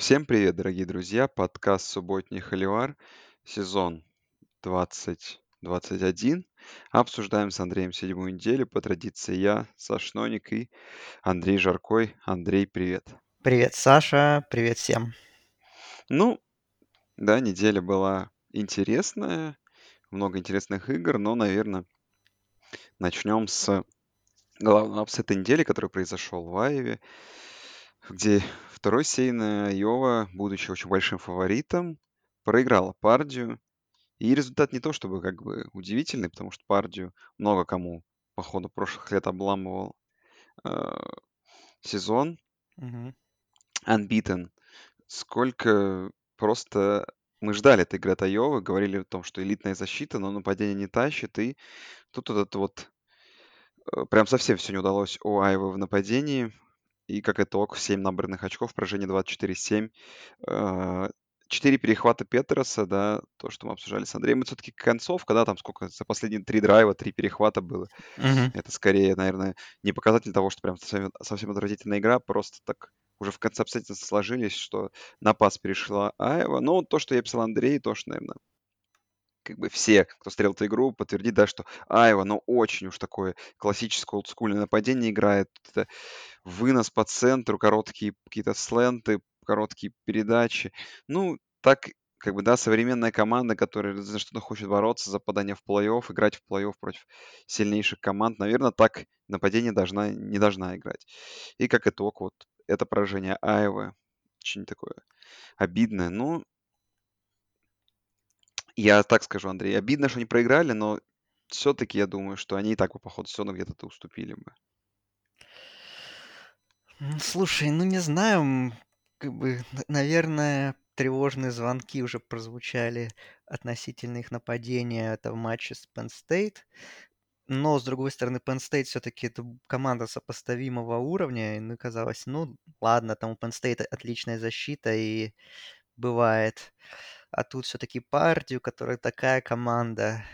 Всем привет, дорогие друзья! Подкаст «Субботний Холивар», сезон 2021. Обсуждаем с Андреем седьмую неделю. По традиции я, Саш Ноник и Андрей Жаркой. Андрей, привет. Привет, Саша. Привет всем. Ну, да, неделя была интересная, много интересных игр, но, наверное, начнем с главного апсета недели, который произошел в Айве, где второй сейн Айова, будучи очень большим фаворитом, проиграла Пардию. И результат не то чтобы как бы удивительный, потому что Пардию много кому по ходу прошлых лет обламывал э, сезон. Мгм. Unbeaten. Сколько просто мы ждали этой игры от Айовы, говорили о том, что элитная защита, но нападение не тащит, и тут вот это вот э, прям совсем все не удалось у Айвы в нападении. И как итог, 7 набранных очков, поражение 24-7. Э, Четыре перехвата Петерса, да, то, что мы обсуждали с Андреем. Это все-таки концовка, да, там сколько, за последние три драйва, три перехвата было. Мгм. Это скорее, наверное, не показатель того, что прям совсем, совсем отвратительная игра, просто так уже в конце обстоятельства сложились, что на пас перешла Аева. Но то, что я писал Андрей, то, что, наверное, как бы все, кто смотрел эту игру, подтвердит, да, что Аева, ну, очень уж такое классическое олдскульное нападение играет. Это вынос по центру, короткие какие-то сленты, короткие передачи. Ну, так, как бы, да, современная команда, которая за что-то хочет бороться, за попадание в плей-офф, играть в плей-офф против сильнейших команд, наверное, так нападение должна, не должна играть. И как итог, вот это поражение Аевы, очень такое обидное. Ну, я так скажу, Андрей, обидно, что они проиграли, но все-таки я думаю, что они и так бы по ходу сезона где-то уступили бы. Слушай, ну не знаю, как бы, наверное, тревожные звонки уже прозвучали относительно их нападения это в матче с Penn State. Но, с другой стороны, Penn State все-таки это команда сопоставимого уровня. И, ну, казалось, ну, ладно, там у Penn State отличная защита и бывает. А тут все-таки партию, которая такая команда.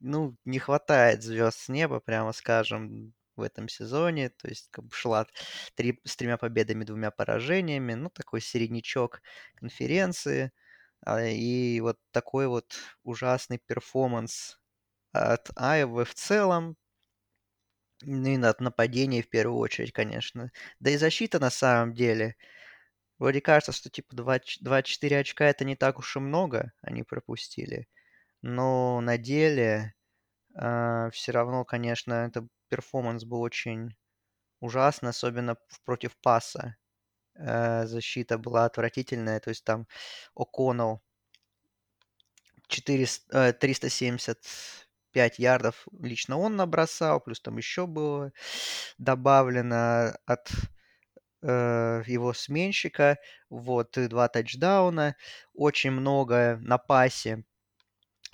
ну, не хватает звезд с неба, прямо скажем, в этом сезоне. То есть как бы шла три, с тремя победами, двумя поражениями. Ну, такой середнячок конференции. А, И вот такой вот ужасный перформанс от Айвы в целом. Ну и от нападения в первую очередь, конечно. Да и защита на самом деле. Вроде кажется, что типа 20 24 очка это не так уж и много они пропустили. Но на деле все равно, конечно, это перформанс был очень ужасный, особенно против паса. Э, Защита была отвратительная, то есть там О'Коннелл 400, э, 375 ярдов лично он набросал, плюс там еще было добавлено от э, его сменщика, вот, два тачдауна, очень много на пасе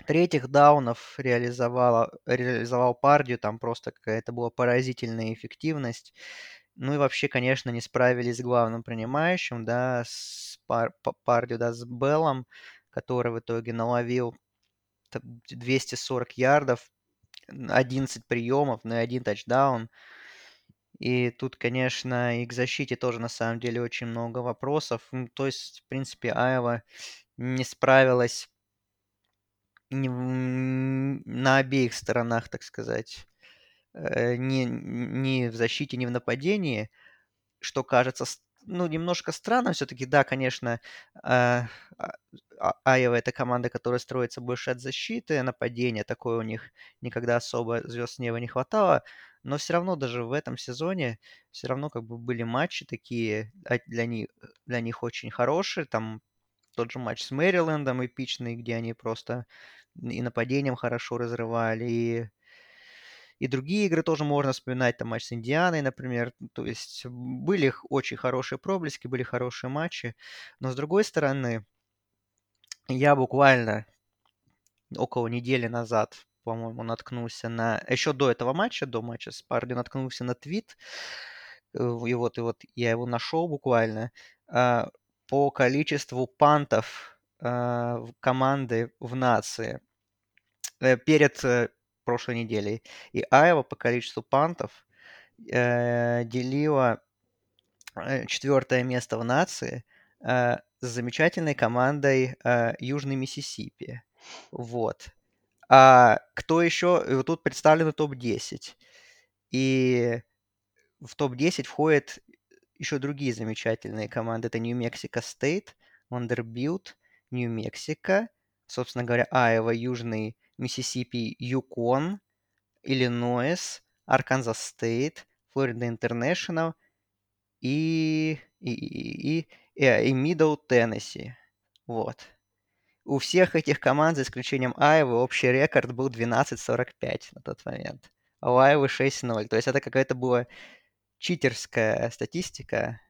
третьих даунов реализовала, реализовал Пардию, там просто какая-то была поразительная эффективность. Ну и вообще, конечно, не справились с главным принимающим, да, с Пар, Па- Пардию, да, с Беллом, который в итоге наловил т- 240 ярдов, 11 приемов, ну и один тачдаун. И тут, конечно, и к защите тоже на самом деле очень много вопросов. Ну, то есть, в принципе, Айва не справилась на обеих сторонах, так сказать, э, ни, ни в защите, ни в нападении, что кажется, ну, немножко странным все-таки. Да, конечно, а, а- а- Айова это команда, которая строится больше от защиты, нападения такое у них никогда особо звезд неба не хватало, но все равно даже в этом сезоне все равно как бы были матчи такие а, для них, для них очень хорошие, там тот же матч с Мэрилендом эпичный, где они просто и нападением хорошо разрывали, и, и другие игры тоже можно вспоминать, там матч с Индианой, например. То есть были очень хорошие проблески, были хорошие матчи, но с другой стороны, я буквально около недели назад, по-моему, наткнулся на... Еще до этого матча, до матча с Парди, наткнулся на твит, э, и вот, и вот я его нашел буквально, а, по количеству пантов а, команды в нации э, перед э, прошлой неделей. И Айва по количеству пантов делила четвертое место в нации с замечательной командой Южный Миссисипи. Вот. А кто еще? Вот тут представлены топ-10. И в топ-10 входят еще другие замечательные команды. Это Нью-Мексико Стейт, Вандербилт, Нью-Мексико, собственно говоря, Айова, Южный Миссисипи, Юкон, Иллинойс, Арканзас Стейт, Флорида Интернешнл и, и, и, и, и Мидл Теннесси. Вот. У всех этих команд, за исключением Айвы, общий рекорд был 12-45 на тот момент. А у Айвы 6-0. То есть это какая-то была читерская статистика.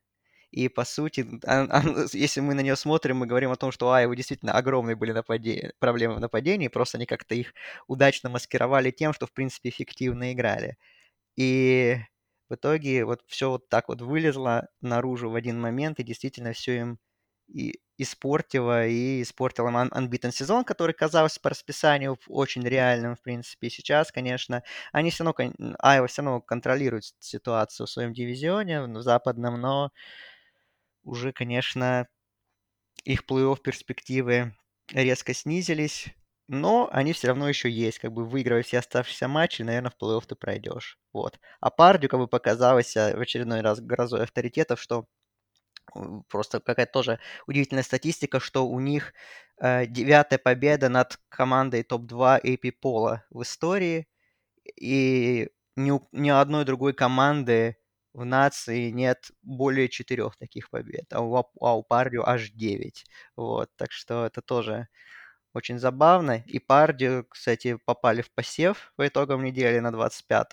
И, по сути, если мы на нее смотрим, мы говорим о том, что у Айвы действительно огромные были нападе... проблемы в нападении, просто они как-то их удачно маскировали тем, что, в принципе, эффективно играли. И в итоге вот все вот так вот вылезло наружу в один момент, и действительно все им и испортила, и испортила Unbeaten сезон, который казался по расписанию очень реальным, в принципе. Сейчас, конечно, они все равно, Айва все равно контролирует ситуацию в своем дивизионе, в западном, но уже, конечно, их плей-офф перспективы резко снизились, но они все равно еще есть, как бы выигрывая все оставшиеся матчи, наверное, в плей-офф ты пройдешь. Вот. А Пардю как бы показалось в очередной раз грозой авторитетов, что просто какая-то тоже удивительная статистика, что у них э, девятая победа над командой топ-2 AP Пола в истории, и ни, у, ни одной другой команды в нации нет более четырех таких побед, а у, а у Пардио аж девять. Вот, так что это тоже очень забавно. И Пардио, кстати, попали в посев по итогам недели на 25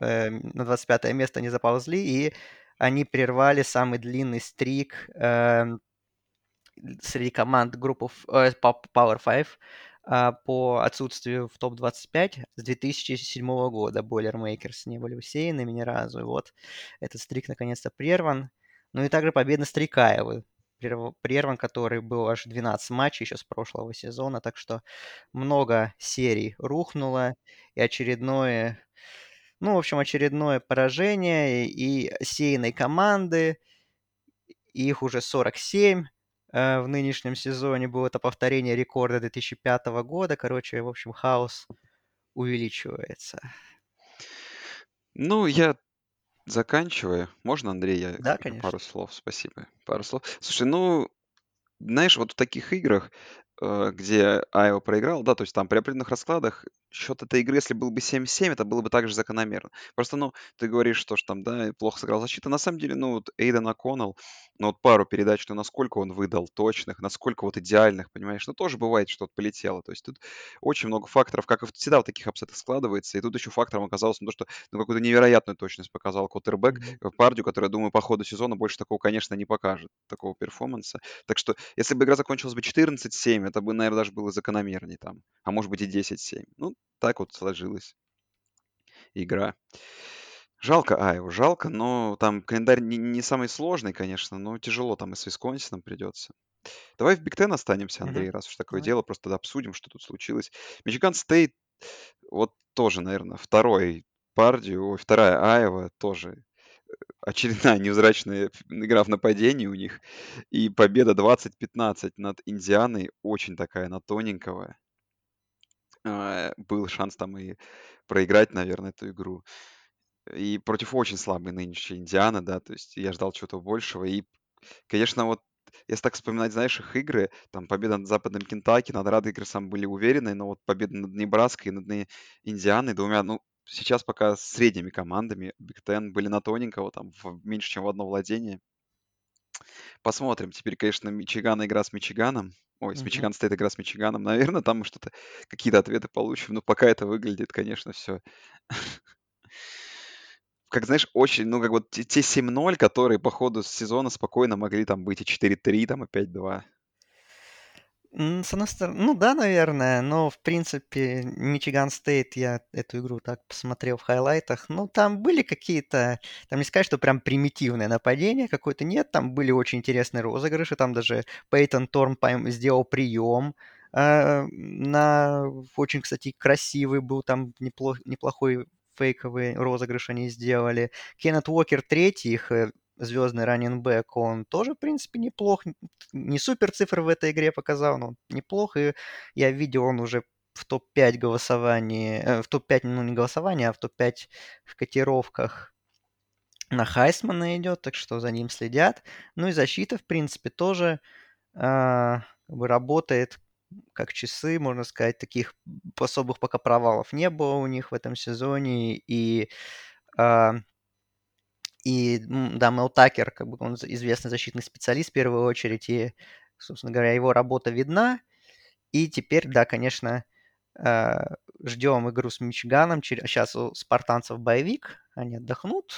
э, на 25 место не заползли, и они прервали самый длинный стрик э, среди команд группы э, Power 5 э, по отсутствию в топ-25 с 2007 года. Boilermakers не были усеянными ни разу. И вот этот стрик наконец-то прерван. Ну и также победа Стрикаевы, прерван, который был аж 12 матчей еще с прошлого сезона, так что много серий рухнуло, и очередное ну, в общем, очередное поражение и сеянной команды. Их уже 47 э, в нынешнем сезоне. Было это повторение рекорда 2005 года. Короче, в общем, хаос увеличивается. Ну, я заканчиваю. Можно, Андрей, я да, конечно. пару слов? Спасибо. Пару слов. Слушай, ну, знаешь, вот в таких играх, э, где Айо проиграл, да, то есть там при определенных раскладах счет этой игры, если был бы 7-7, это было бы также закономерно. Просто, ну, ты говоришь, что, что там, да, плохо сыграл защита. На самом деле, ну, вот Эйден О'Коннелл, ну, вот пару передач, ну, насколько он выдал точных, насколько вот идеальных, понимаешь? Ну, тоже бывает, что-то полетело. То есть тут очень много факторов, как и всегда в таких апсетах складывается. И тут еще фактором оказалось ну, то, что ну, какую-то невероятную точность показал Коттербек mm-hmm. Пардию, который, я думаю, по ходу сезона больше такого, конечно, не покажет, такого перформанса. Так что, если бы игра закончилась бы 14-7, это бы, наверное, даже было закономернее там. А может быть и 10-7. Ну, так вот сложилась игра. Жалко Айву, жалко, но там календарь не, не самый сложный, конечно, но тяжело там и с Висконсином придется. Давай в Big Ten останемся, Андрей, раз уж такое Давай. дело, просто обсудим, что тут случилось. Мичиган Стейт, вот тоже, наверное, второй Пардию, ой, вторая Айва, тоже э, очередная невзрачная игра в нападении у них. И победа 20-15 над Индианой, очень такая, на тоненького. А, был шанс там и проиграть, наверное, эту игру. И против очень слабой нынешней Индианы, да, то есть я ждал чего-то большего. И, конечно, вот если так вспоминать, знаешь, их игры, там победа над Западным Кентаки, над Радгерсом были уверены, но вот победа над Небраской и над Индианой двумя, ну, сейчас пока средними командами Биг Тен были на тоненького, там, в, меньше, чем в одно владение. Посмотрим. Теперь, конечно, Мичиган игра с Мичиганом. Ой, с Мичиган стоит игра с Мичиганом. Наверное, там мы что-то, какие-то ответы получим. Но пока это выглядит, конечно, все. Как знаешь, очень, ну, как вот те, те 7-0, которые по ходу сезона спокойно могли там быть и 4-3, там и 5-2. С одной стороны, ну да, наверное, но в принципе Мичиган Стейт, я эту игру так посмотрел в хайлайтах, ну там были какие-то, там не сказать, что прям примитивное нападение какое-то, нет, там были очень интересные розыгрыши, там даже Пейтон Торм сделал прием, э, на очень, кстати, красивый был, там неплох, неплохой фейковый розыгрыш они сделали. Кеннет Уокер третий их э, звездный раннинбэк, он тоже, в принципе, неплох. Не супер цифры в этой игре показал, но неплохо. И я видел, он уже в топ-5 голосований, э, в топ-5, ну не голосование, а в топ-5 в котировках на Хайсмана идет, так что за ним следят. Ну и защита, в принципе, тоже э, работает как часы, можно сказать, таких особых пока провалов не было у них в этом сезоне. И, э, и да, Мел Такер, как бы он известный защитный специалист в первую очередь, и, собственно говоря, его работа видна. И теперь, да, конечно, э, ждем игру с Мичиганом. Сейчас у спартанцев боевик, они отдохнут,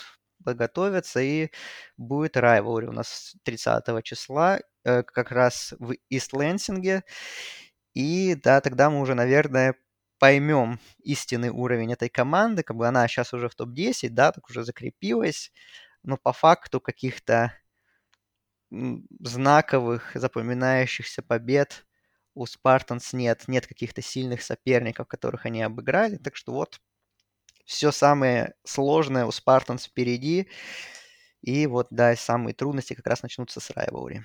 подготовятся, и будет райвори у нас 30 числа, э, как раз в Ист-Лэнсинге. И да, тогда мы уже, наверное, поймем истинный уровень этой команды, как бы она сейчас уже в топ-10, да, так уже закрепилась, но по факту каких-то знаковых, запоминающихся побед у Спартанс нет, нет каких-то сильных соперников, которых они обыграли, так что вот все самое сложное у Спартанс впереди, и вот, да, самые трудности как раз начнутся с Райволри.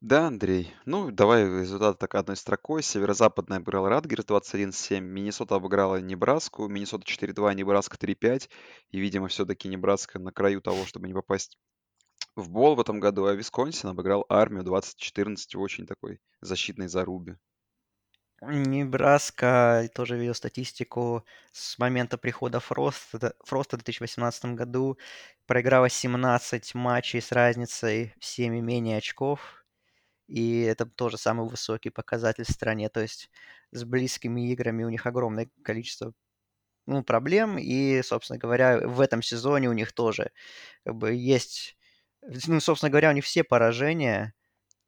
Да, Андрей. Ну, давай результат так одной строкой. Северо-западная обыграла Радгерс 21-7, Миннесота обыграла Небраску, Миннесота 4-2, Небраска 3-5. И, видимо, все-таки Небраска на краю того, чтобы не попасть в бол в этом году, а Висконсин обыграл армию 20-14 в очень такой защитной зарубе. Небраска тоже видел статистику с момента прихода Фроста, Фроста в 2018 году. Проиграла 17 матчей с разницей в 7 и менее очков. И это тоже самый высокий показатель в стране. То есть с близкими играми у них огромное количество ну, проблем. И, собственно говоря, в этом сезоне у них тоже как бы есть... Ну, собственно говоря, у них все поражения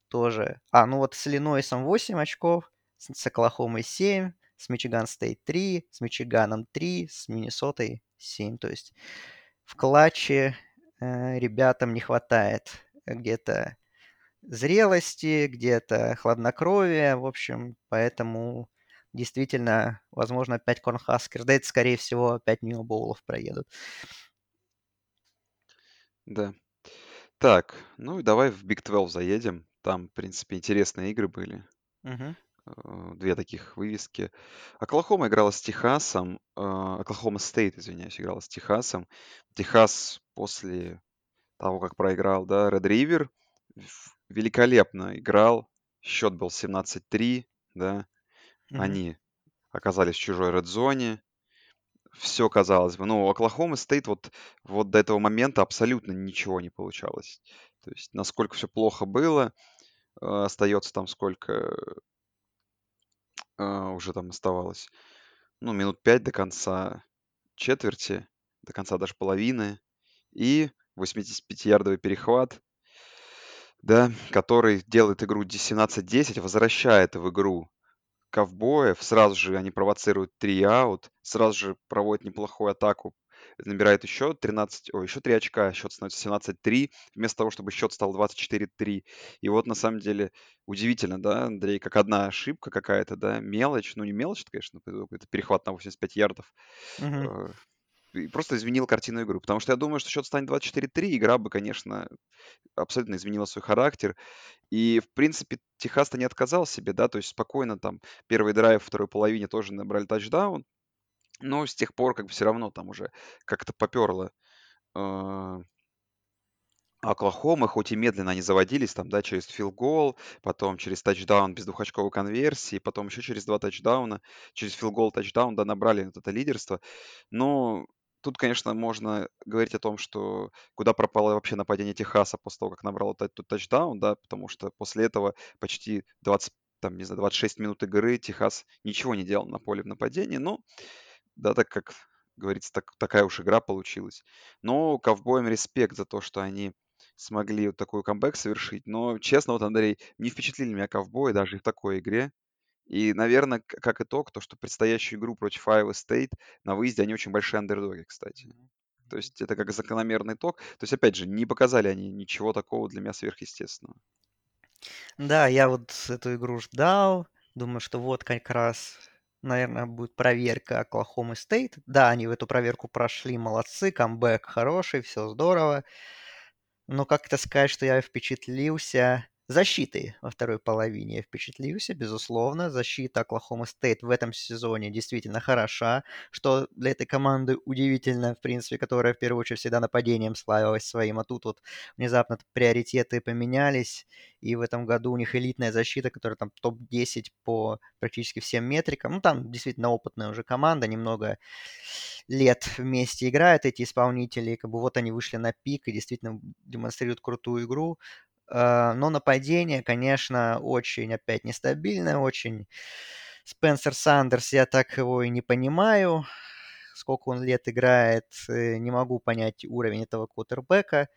тоже... А, ну вот с Иллинойсом 8 очков, с Оклахомой 7, с Мичиган Стейт 3, с Мичиганом 3, с Миннесотой 7. То есть в клатче э, ребятам не хватает где-то зрелости, где-то хладнокровия, в общем, поэтому действительно, возможно, опять Корнхаскер, да это, скорее всего, опять мимо боулов проедут. Да. Так, ну и давай в Big 12 заедем. Там, в принципе, интересные игры были. Угу. Две таких вывески. Оклахома играла с Техасом. А, Оклахома Стейт, извиняюсь, играла с Техасом. Техас после того, как проиграл, да, Red River, великолепно играл. Счет был 17-3, да. Мгм. Они оказались в чужой редзоне. Все казалось бы. Ну, у Оклахомы Стейт вот, вот до этого момента абсолютно ничего не получалось. То есть, насколько все плохо было, э, остается там сколько э, уже там оставалось. Ну, минут пять до конца четверти, до конца даже половины. И 85-ярдовый перехват да, который делает игру 17-10, возвращает в игру ковбоев, сразу же они провоцируют три аут, сразу же проводят неплохую атаку, набирает еще 13, ой, еще 3 очка, счет становится 17-3, вместо того, чтобы счет стал 24-3. И вот на самом деле удивительно, да, Андрей, как одна ошибка какая-то, да, мелочь, ну не мелочь, конечно, это перехват на 85 ярдов, Мгм. Просто изменил картину игры. Потому что я думаю, что счет станет 24-3, игра бы, конечно, абсолютно изменила свой характер. И, в принципе, Техас-то не отказал себе, да, то есть спокойно там первый драйв, второй половине тоже набрали тачдаун. Но с тех пор как бы все равно там уже как-то поперло э, Оклахома, хоть и медленно они заводились, там, да, через филгол, потом через тачдаун без двухочковой конверсии, потом еще через два тачдауна, через филгол тачдаун, да, набрали вот это лидерство. Но тут, конечно, можно говорить о том, что куда пропало вообще нападение Техаса после того, как набрал этот тачдаун, да, потому что после этого почти 20, там, не знаю, 26 минут игры Техас ничего не делал на поле в нападении, но, да, так как говорится, так, такая уж игра получилась. Но ковбоям респект за то, что они смогли вот такой камбэк совершить. Но, честно, вот, Андрей, не впечатлили меня ковбои даже в такой игре. И, наверное, как итог, то, что предстоящую игру против Iowa State на выезде они очень большие андердоги, кстати. То есть это как закономерный итог. То есть, опять же, не показали они ничего такого для меня сверхъестественного. Да, я вот эту игру ждал. Думаю, что вот как раз наверное, будет проверка Оклахомы Стейт. Да, они в эту проверку прошли, молодцы, камбэк хороший, все здорово. Но как-то сказать, что я впечатлился защитой во второй половине. Я впечатлился, безусловно. Защита Оклахома Стейт в этом сезоне действительно хороша, что для этой команды удивительно, в принципе, которая в первую очередь всегда нападением славилась своим, а тут вот внезапно приоритеты поменялись, и в этом году у них элитная защита, которая там топ-10 по практически всем метрикам. Ну, там действительно опытная уже команда, немного лет вместе играют эти исполнители, как бы вот они вышли на пик и действительно демонстрируют крутую игру. А, но нападение, конечно, очень опять нестабильное, очень... Спенсер Сандерс, я так его и не понимаю. Сколько он лет играет, э, не могу понять уровень этого квотербека.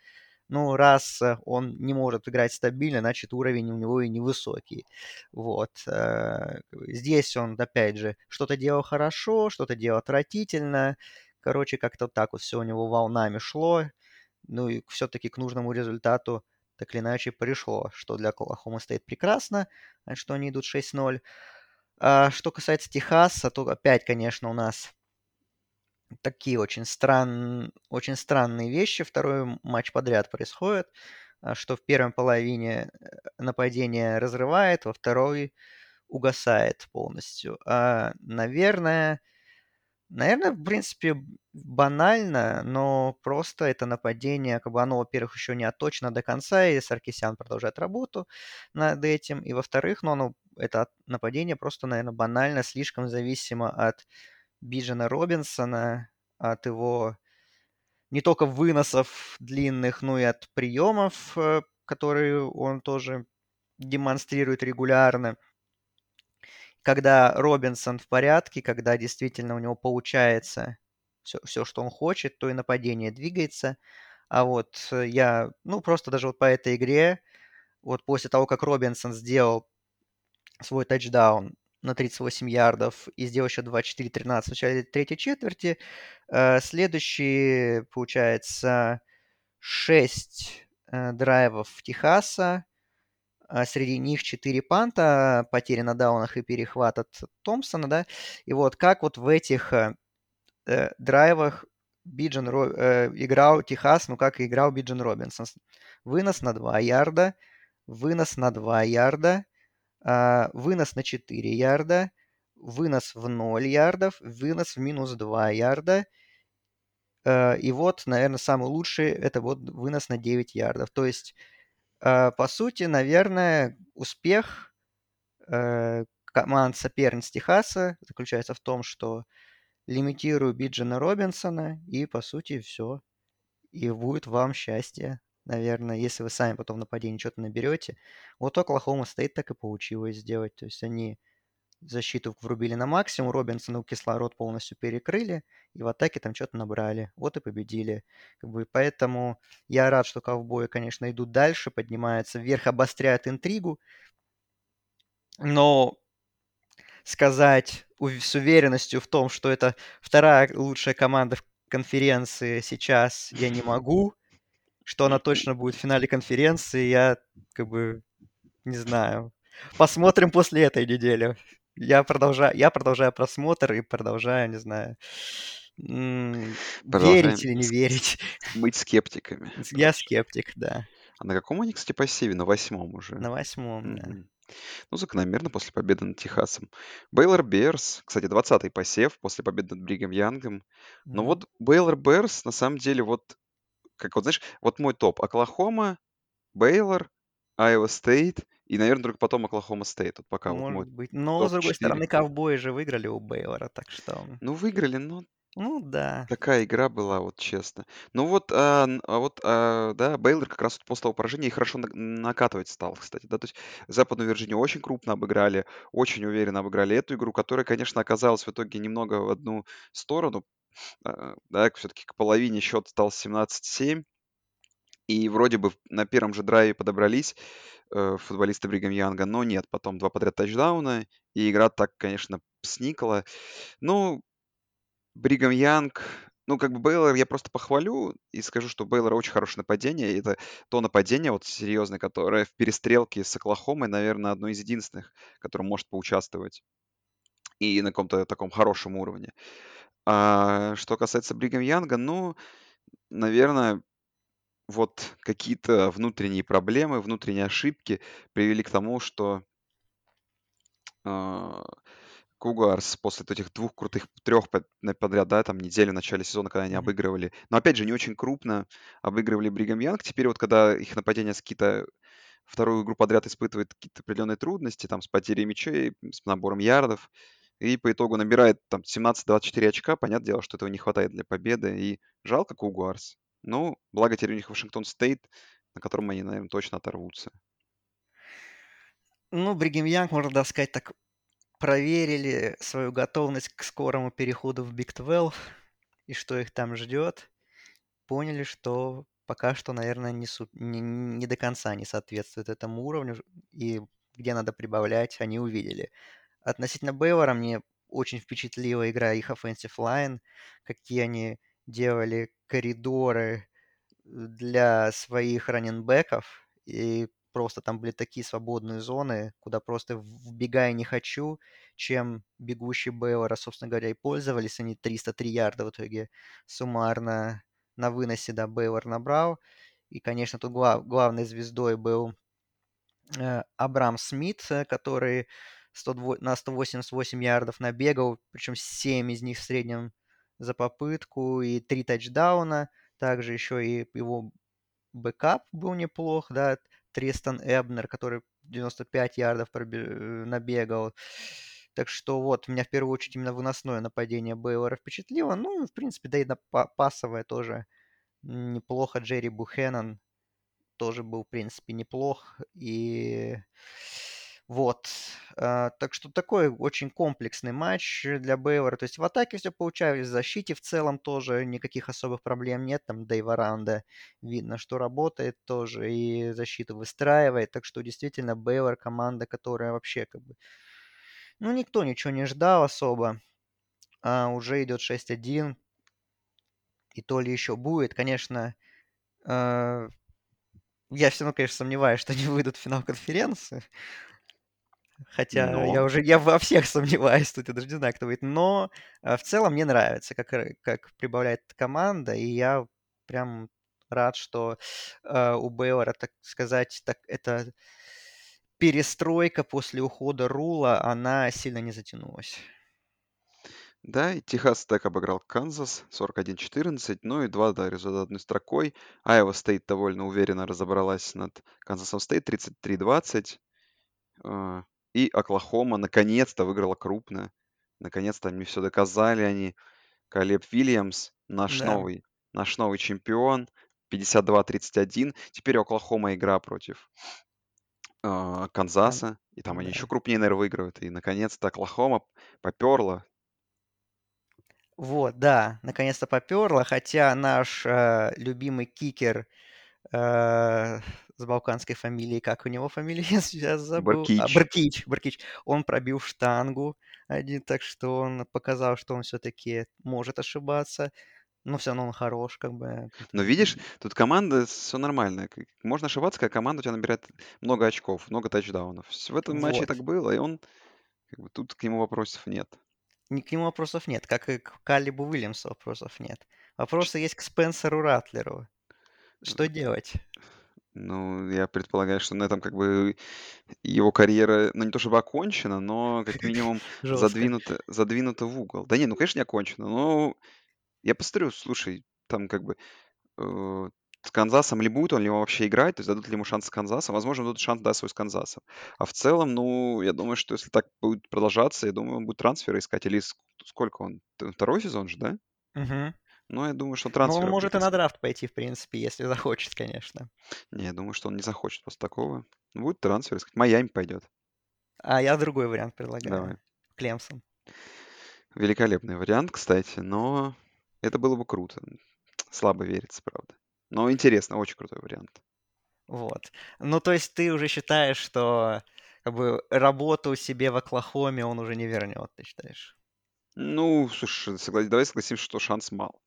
Ну, раз он не может играть стабильно, значит, уровень у него и невысокий. Вот. Э, здесь он, опять же, что-то делал хорошо, что-то делал отвратительно. Короче, как-то так вот все у него волнами шло. Ну и все-таки к нужному результату так или иначе пришло, что для Оклахома стоит прекрасно, что они идут 6-0. А что касается Техаса, то опять, конечно, у нас такие очень, стран... очень странные вещи. Второй матч подряд происходит, а, что в первой половине э, нападение разрывает, во второй угасает полностью. А, наверное, Наверное, в принципе, банально, но просто это нападение, как бы оно, во-первых, еще не отточено до конца, и Саркисян продолжает работу над этим, и во-вторых, ну, оно, это нападение просто, наверное, банально, слишком зависимо от Биджена Робинсона, от его не только выносов длинных, но и от приемов, э, которые он тоже демонстрирует регулярно когда Робинсон в порядке, когда действительно у него получается все, все, что он хочет, то и нападение двигается. А вот э, я, ну, просто даже вот по этой игре, вот после того, как Робинсон сделал свой тачдаун на 38 ярдов и сделал еще 24-13 в начале третьей четверти, э, следующие, получается, 6 э, драйвов Техаса, среди них 4 панта, потери на даунах и перехват от Томпсона, да, и вот как вот в этих э, э драйвах Биджен э, играл Техас, ну как играл Биджен Робинсон. Вынос на 2 ярда, вынос на 2 ярда, э, вынос на 4 ярда, вынос в 0 ярдов, вынос в минус 2 ярда, э, и вот, наверное, самый лучший это вот вынос на 9 ярдов. То есть по сути, наверное, успех э, команд соперниц Техаса заключается в том, что лимитирую Биджина Робинсона, и, по сути, все. И будет вам счастье, наверное, если вы сами потом в нападении что-то наберете. Вот Оклахома стоит так и получилось сделать. То есть они защиту врубили на максимум, Робинсону кислород полностью перекрыли, и в атаке там что-то набрали. Вот и победили. Как бы, поэтому я рад, что ковбои, конечно, идут дальше, поднимаются вверх, обостряют интригу. Но сказать с уверенностью в том, что это вторая лучшая команда в конференции сейчас, я не могу. Что она точно будет в финале конференции, я как бы не знаю. Посмотрим после этой недели. Я продолжаю, я продолжаю просмотр и продолжаю, не знаю, верить или не верить. быть скептиками. Я скептик, да. А на каком они, кстати, посеве? На восьмом уже. На восьмом, да. Ну, закономерно после победы над Техасом. Бейлор Bears, кстати, 20-й посев после победы над Бригом Янгом. Но вот Бейлор Bears, на самом деле, вот, как вот, знаешь, вот мой топ. Оклахома, Бейлор, Айова Стейт и, наверное, только потом Оклахома Стейт. Вот пока вот Может мой быть. Но, с другой топ-4. стороны, ковбои же выиграли у Бейлора, так что... Ну, выиграли, но Ну, да. такая игра была, вот честно. Ну вот, а, а вот, а, да, Бейлор как раз вот после того поражения и хорошо на- накатывать стал, кстати, да, то есть Западную Вирджинию очень крупно обыграли, очень уверенно обыграли эту игру, которая, конечно, оказалась в итоге немного в одну сторону, а, да, все-таки к половине счет стал 17-7, и вроде бы на первом же драйве подобрались э, футболисты Бригам Янга, но нет, потом два подряд тачдауна, и игра так, конечно, сникла. Ну, Бригам Янг, ну, как бы Бейлор я просто похвалю и скажу, что Бейлор очень хорошее нападение. И это то нападение вот серьезное, которое в перестрелке с Оклахомой, наверное, одно из единственных, которое может поучаствовать. и на каком-то таком хорошем уровне. А что касается Бригам Янга, ну, наверное, вот какие-то внутренние проблемы, внутренние ошибки привели к тому, что а, Кугарс после этих двух крутых, трех подряд, да, там недели в начале сезона, когда они обыгрывали, но опять же не очень крупно обыгрывали Бригам Янг. Теперь вот когда их нападение с какие-то вторую игру подряд испытывает какие-то определенные трудности, там, с потерей мячей, с набором ярдов, и по итогу набирает там 17-24 очка, понятное дело, что этого не хватает для победы, и жалко Cougars. Ну, благо теперь у них Вашингтон Стейт, на котором они, наверное, точно оторвутся. Ну, Бригем Янг, можно да, сказать, так проверили свою готовность к скорому переходу в Big 12 и что их там ждет. Поняли, что пока что, наверное, не, су- не, не до конца не соответствует этому уровню, и где надо прибавлять, они увидели. Относительно Бейвора мне очень впечатлила игра их offensive line, какие они делали коридоры для своих раненбеков, и просто там были такие свободные зоны, куда просто вбегая не хочу, чем бегущий Бейлора, собственно говоря, и пользовались. Они 303 ярда в итоге суммарно на выносе, да, Бейлор набрал. И, конечно, тут глав, главной звездой был э, Абрам Смит, э, который 100, на 188 ярдов набегал, причем 7 из них в среднем за попытку и 3 тачдауна. Также еще и его бэкап был неплох, да, Тристан Эбнер, который 95 ярдов пробе- э, набегал. Так что вот, меня в первую очередь именно выносное нападение Бейлора впечатлило. Ну, в принципе, да и на пасовое тоже неплохо. Джерри Бухеннон тоже был, в принципе, неплох. И вот. А, так что такой очень комплексный матч для Бейвора. То есть в атаке все получалось, в защите в целом тоже никаких особых проблем нет. Там Дэйва Ранда видно, что работает тоже и защиту выстраивает. Так что действительно Бейвор команда, которая вообще как бы... Ну, никто ничего не ждал особо. А уже идет 6-1. И то ли еще будет. Конечно, э, я все равно, конечно, сомневаюсь, что они выйдут в финал конференции. Хотя Но, я уже я во всех сомневаюсь, тут я даже не знаю, кто будет. Но э, в целом мне нравится, как, как прибавляет команда, и я прям рад, что э, у Бейлора, так сказать, так это перестройка после ухода Рула, она сильно не затянулась. да, и Техас Тек обыграл Канзас 41-14, ну и два да, результата одной строкой. Айова Стейт довольно уверенно разобралась над Канзасом Стейт 33-20. И Оклахома наконец-то выиграла крупно. Наконец-то мне все доказали они. Калеб Вильямс, наш Да, новый, наш новый чемпион. 52-31. Теперь Оклахома игра против Кан- Канзаса. И там они да. еще крупнее, наверное, выигрывают. И наконец-то Оклахома поперла. Вот, да, наконец-то поперло, хотя наш э, любимый кикер э, с балканской фамилией, как у него фамилия, я сейчас забыл. А, Баркич. Баркич, Баркич. Он пробил штангу один, так что он показал, что он все-таки может ошибаться. Но все равно он хорош, как бы. Но видишь, тут команда, все нормально. Можно ошибаться, когда команда у тебя набирает много очков, много тачдаунов. В этом матче Вот. так было, и он, как бы, тут к нему вопросов нет. Ни к нему вопросов нет, как и к Калибу Уильямсу вопросов нет. Вопросы есть к Спенсеру Ратлеру. Что делать? Ну, я предполагаю, что на этом как бы его карьера, ну, не то чтобы окончена, но как минимум Жестко. задвинута, задвинута в угол. Да не, ну, конечно, не окончена, но я посмотрю, слушай, там как бы э, с Канзасом ли будет он ли вообще играть, то есть дадут ли ему шанс с Канзасом, возможно, дадут шанс даст свой с Канзасом. А в целом, ну, я думаю, что если так будет продолжаться, я думаю, он будет трансферы искать, или ск- сколько он, второй сезон же, да? Мгм. Ну, я думаю, что Ну, он может и на драфт пойти, в принципе, если захочет, конечно. Не, я думаю, что он не захочет после такого. Будет трансфер искать. Майами пойдет. А я другой вариант предлагаю. Давай. Клемсон. Великолепный вариант, кстати, но это было бы круто. Слабо верится, правда. Но интересно, очень крутой вариант. Вот. Ну, то есть ты уже считаешь, что как бы работу себе в Оклахоме он уже не вернет, ты считаешь? Ну, слушай, согла- давай согласимся, что шанс мал.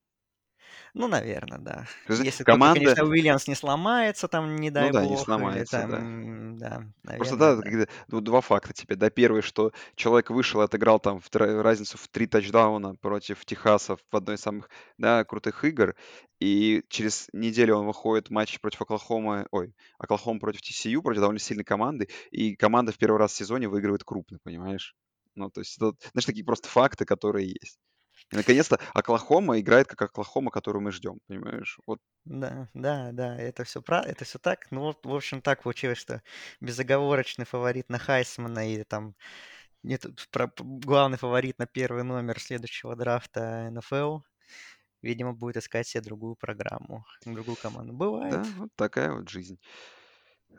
Ну, наверное, да. То есть Если только, команда... конечно, Уильямс не сломается, там, не Ну дай да, не бог, сломается, да. там, да, Просто наверное, да, да. когда- ну, два факта тебе. Да, первый, что человек вышел, отыграл там в разницу в три тачдауна против Техаса в одной из самых да, крутых игр, и через неделю он выходит в матч против Оклахомы, ой, Оклахома против TCU, против довольно сильной команды, и команда в первый раз в сезоне выигрывает крупно, понимаешь? Ну, то есть, это, знаешь, такие просто факты, которые есть. И, наконец-то, Оклахома играет как Оклахома, которую мы ждем, понимаешь? Вот, Да, да, да, это все пра... это все так. Ну, вот, в общем, так получилось, что безоговорочный фаворит на Хайсмана и там нет, про- главный фаворит на первый номер следующего драфта НФЛ, видимо, будет искать себе другую программу, другую команду. да, Бывает. вот такая вот жизнь.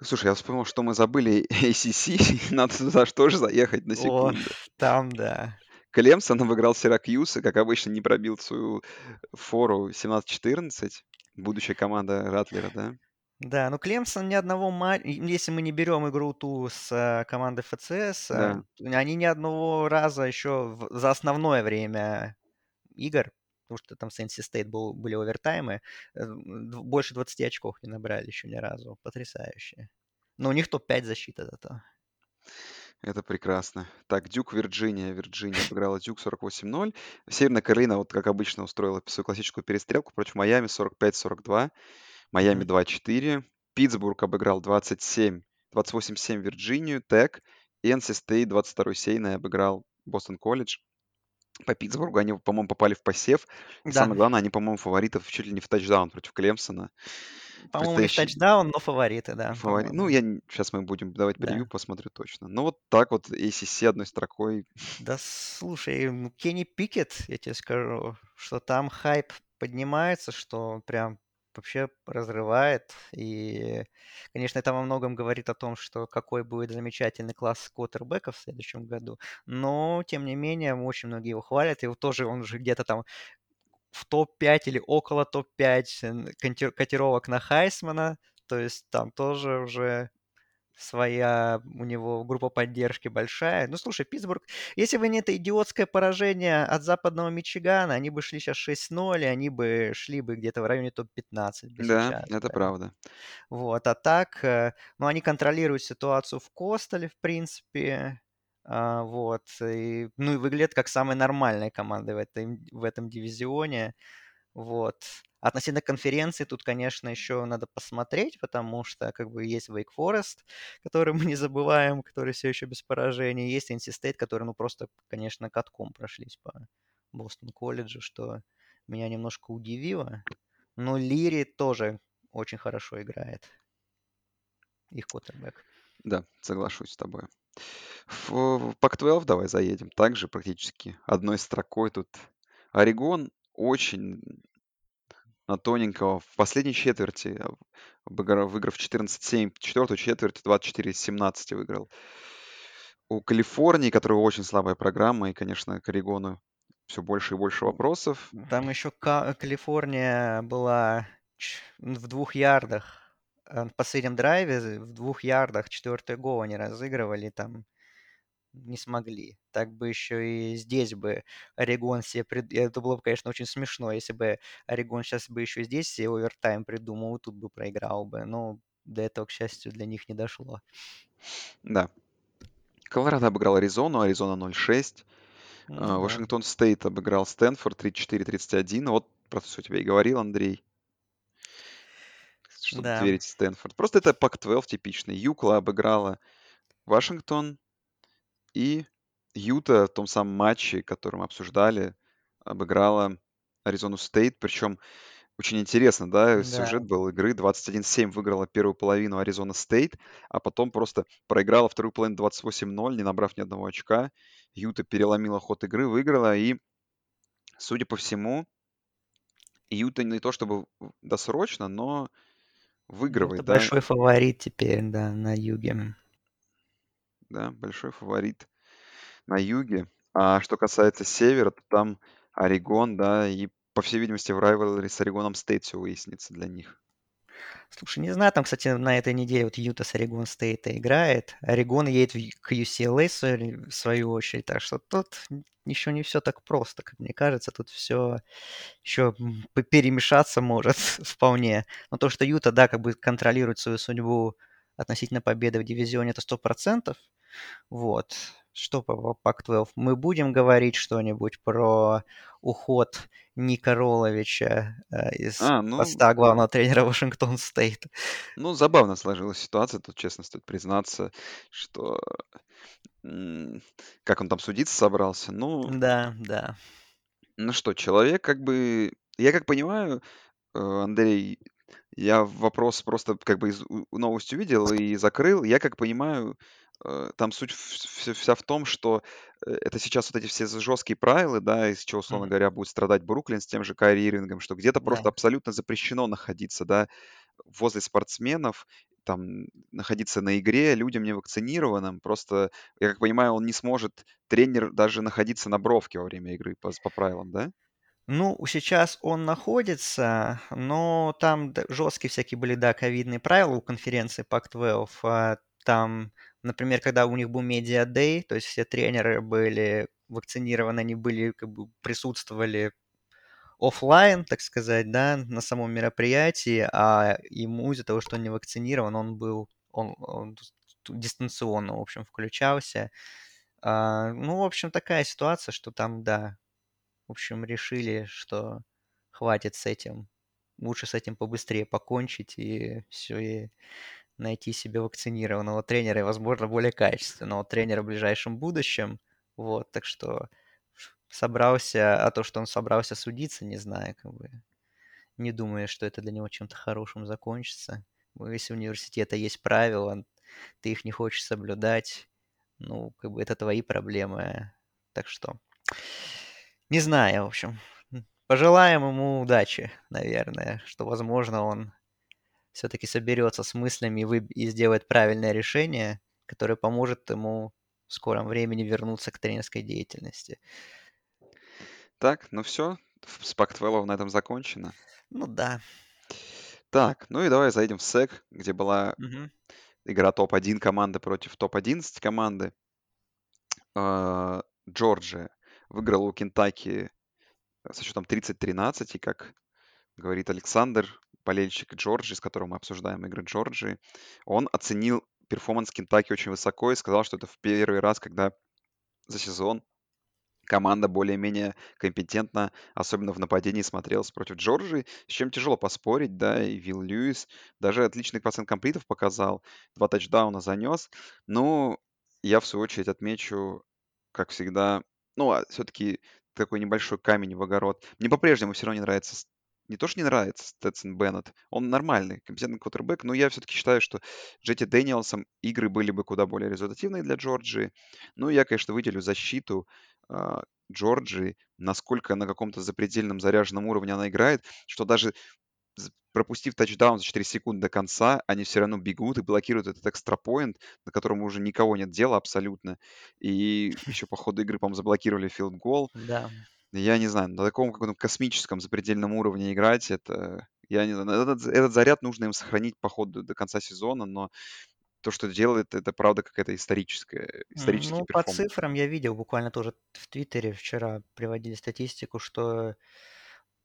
Слушай, я вспомнил, что мы забыли ACC, надо туда же тоже заехать на О, секунду. там, да. Клемсон обыграл Сиракьюз и, как обычно, не пробил свою фору 17-14. Будущая команда Ратлера, да? Да, ну Клемсон ни одного матча, если мы не берем игру ту с э, командой ФЦС, Да. э, они ни одного раза еще в- за основное время игр, потому что там с NC State был, были овертаймы, э, больше 20 очков не набрали еще ни разу. Потрясающе. Но у них топ-5 защита зато. Это прекрасно. Так, Дюк, Вирджиния. Вирджиния обыграла Дюк 48-0. Северная Каролина, вот как обычно, устроила свою классическую перестрелку против Майами 45-42. Майами Мгм. 2-4. Питтсбург обыграл 27, 28-7 Вирджинию, Тек. И NC State 22 сейной обыграл Бостон Колледж. По Питтсбургу они, по-моему, попали в посев. И Да, самое главное, они, по-моему, фаворитов чуть ли не в тачдаун против Клемсона. По-моему, не тачдаун, но фавориты, да, фаворит. Ну, я сейчас мы будем давать превью, Да. посмотрю точно. Ну, вот так вот ACC одной строкой. Да слушай, Кенни Пикет, я тебе скажу, что там хайп поднимается, что прям вообще разрывает. И, конечно, это во многом говорит о том, что какой будет замечательный класс квотербеков в следующем году. Но, тем не менее, очень многие его хвалят. И вот тоже он же где-то там в топ-5 или около топ-5 н- конти- котировок на Хайсмана. То есть там тоже уже своя у него группа поддержки большая. Ну, слушай, Питтсбург, если бы не это идиотское поражение от западного Мичигана, они бы шли сейчас 6-0, и они бы шли бы где-то в районе топ-15 бы Да, сейчас. это правда. Вот, а так, э, ну, они контролируют ситуацию в Костеле, в принципе, вот, и, ну, и выглядят как самая нормальная команда в этом, в этом дивизионе, вот. Относительно конференции тут, конечно, еще надо посмотреть, потому что как бы есть Wake Forest, который мы не забываем, который все еще без поражений, есть NC State, который, ну, просто, конечно, катком прошлись по Бостон колледжу, что меня немножко удивило. Но Лири тоже очень хорошо играет. Их квотербек. Да, соглашусь с тобой. В в Пак-12 давай заедем. Также практически одной строкой тут. Орегон очень на тоненького. В последней четверти, а, выиграв 14-7, четвертую четверть 24-17 выиграл. У Калифорнии, которая очень слабая программа, и, конечно, к Орегону все больше и больше вопросов. Там еще Ка- Калифорния была в двух ярдах. Э, В последнем драйве в двух ярдах четвертый гол они разыгрывали, там не смогли. Так бы еще и здесь бы Орегон себе... прид- Это было бы, конечно, очень смешно, если бы Орегон сейчас бы еще здесь себе овертайм придумал, и тут бы проиграл бы. Но до этого, к счастью, для них не дошло. Да. Колорадо обыграл Аризону, Аризона 0-6. Ну да. Вашингтон Стейт обыграл Стэнфорд 34-31. Вот про все тебе и говорил, Андрей. Чтобы Да. верить в Стэнфорд. Просто это Пак-12 типичный. Юкла обыграла Вашингтон и Юта в том самом матче, который мы обсуждали, обыграла Аризону Стейт. Причем очень интересно, да, Да. сюжет был игры. 21-7 выиграла первую половину Аризона Стейт, а потом просто проиграла вторую половину 28-0, не набрав ни одного очка. Юта переломила ход игры, выиграла, и, судя по всему, Юта не то чтобы досрочно, но выигрывает, это да, большой фаворит теперь, да, на юге. да, большой фаворит на юге. А что касается севера, то там Орегон, да, и, по всей видимости, в райвелри с Орегоном Стейт все выяснится для них. Слушай, не знаю, там, кстати, на этой неделе вот Юта с Орегон Стейта играет. Орегон едет к UCLA в свою очередь, так что тут еще не все так просто, как мне кажется. Тут все еще перемешаться может вполне. Но то, что Юта, да, как бы контролирует свою судьбу относительно победы в дивизионе, это сто процентов. Вот. Что по Пак-12? Мы будем говорить что-нибудь про уход Ника Роловича э, из А, ну, поста главного тренера Вашингтон Стейт. ну, забавно сложилась ситуация, тут честно стоит признаться, что как он там судиться собрался. Ну, Да, да. ну что, человек как бы, я как понимаю, э, Андрей, я вопрос просто как бы из новости увидел и закрыл. Я как понимаю, там суть вс вся в том, что, э, это сейчас вот эти все жесткие правила, да, из чего, условно говоря, будет страдать Бруклин с тем же Кайри Ирвингом, что где-то Да. просто абсолютно запрещено находиться, да, возле спортсменов, там, находиться на игре людям невакцинированным. Просто, я как понимаю, он не сможет, тренер, даже находиться на бровке во время игры по по правилам, да? Ну, сейчас он находится, но там жесткие всякие были, да, ковидные правила у конференции Pac-12. А, там, например, когда у них был Media Day, то есть все тренеры были вакцинированы, они были, как бы присутствовали офлайн, так сказать, да, на самом мероприятии, а ему из-за того, что он не вакцинирован, он был, он, он дистанционно, в общем, включался. А, ну, в общем, такая ситуация, что там, да, в общем, решили, что хватит с этим. Лучше с этим побыстрее покончить и все, и найти себе вакцинированного тренера и, возможно, более качественного тренера в ближайшем будущем. Вот, так что собрался, а то, что он собрался судиться, не знаю, как бы, не думаю, что это для него чем-то хорошим закончится. Если у университета есть правила, ты их не хочешь соблюдать, ну, как бы это твои проблемы. Так что не знаю, в общем. Пожелаем ему удачи, наверное, что, возможно, он все-таки соберется с мыслями и, вы... и сделает правильное решение, которое поможет ему в скором времени вернуться к тренерской деятельности. Так, ну все, с Pac-12 на этом закончено. Ну да. Так, ну и давай зайдем в SEC, где была Угу. игра топ-1 команды против топ-11 команды. А, Джорджия выиграла у Кентаки со счетом 30-13, и как говорит Александр, болельщик Джорджии, с которым мы обсуждаем игры Джорджии, он оценил перформанс Кентаки очень высоко и сказал, что это в первый раз, когда за сезон команда более-менее компетентно, особенно в нападении, смотрелась против Джорджии, с чем тяжело поспорить, да, и Вилл Льюис даже отличный процент комплитов показал, два тачдауна занес, но я, в свою очередь, отмечу, как всегда, ну, а все-таки такой небольшой камень в огород. Мне по-прежнему все равно не нравится не то, что не нравится Сtetson Беннет, он нормальный, компетентный квотербек, но я все-таки считаю, что Джетти Дэниелсом игры были бы куда более результативные для Джорджии. Ну, я, конечно, выделю защиту а, Джорджии, насколько на каком-то запредельном заряженном уровне она играет, что даже пропустив тачдаун за 4 секунды до конца, они все равно бегут и блокируют этот экстрапоинт, на котором уже никого нет дела абсолютно. И еще по ходу игры, по-моему, заблокировали филд-гол. Да. Я не знаю, на таком каком-то космическом запредельном уровне играть, это, я не знаю, этот, этот заряд нужно им сохранить по ходу до конца сезона, но то, что делает, это правда какая-то историческая, исторический Ну, по цифрам я видел буквально тоже в Твиттере вчера приводили статистику, что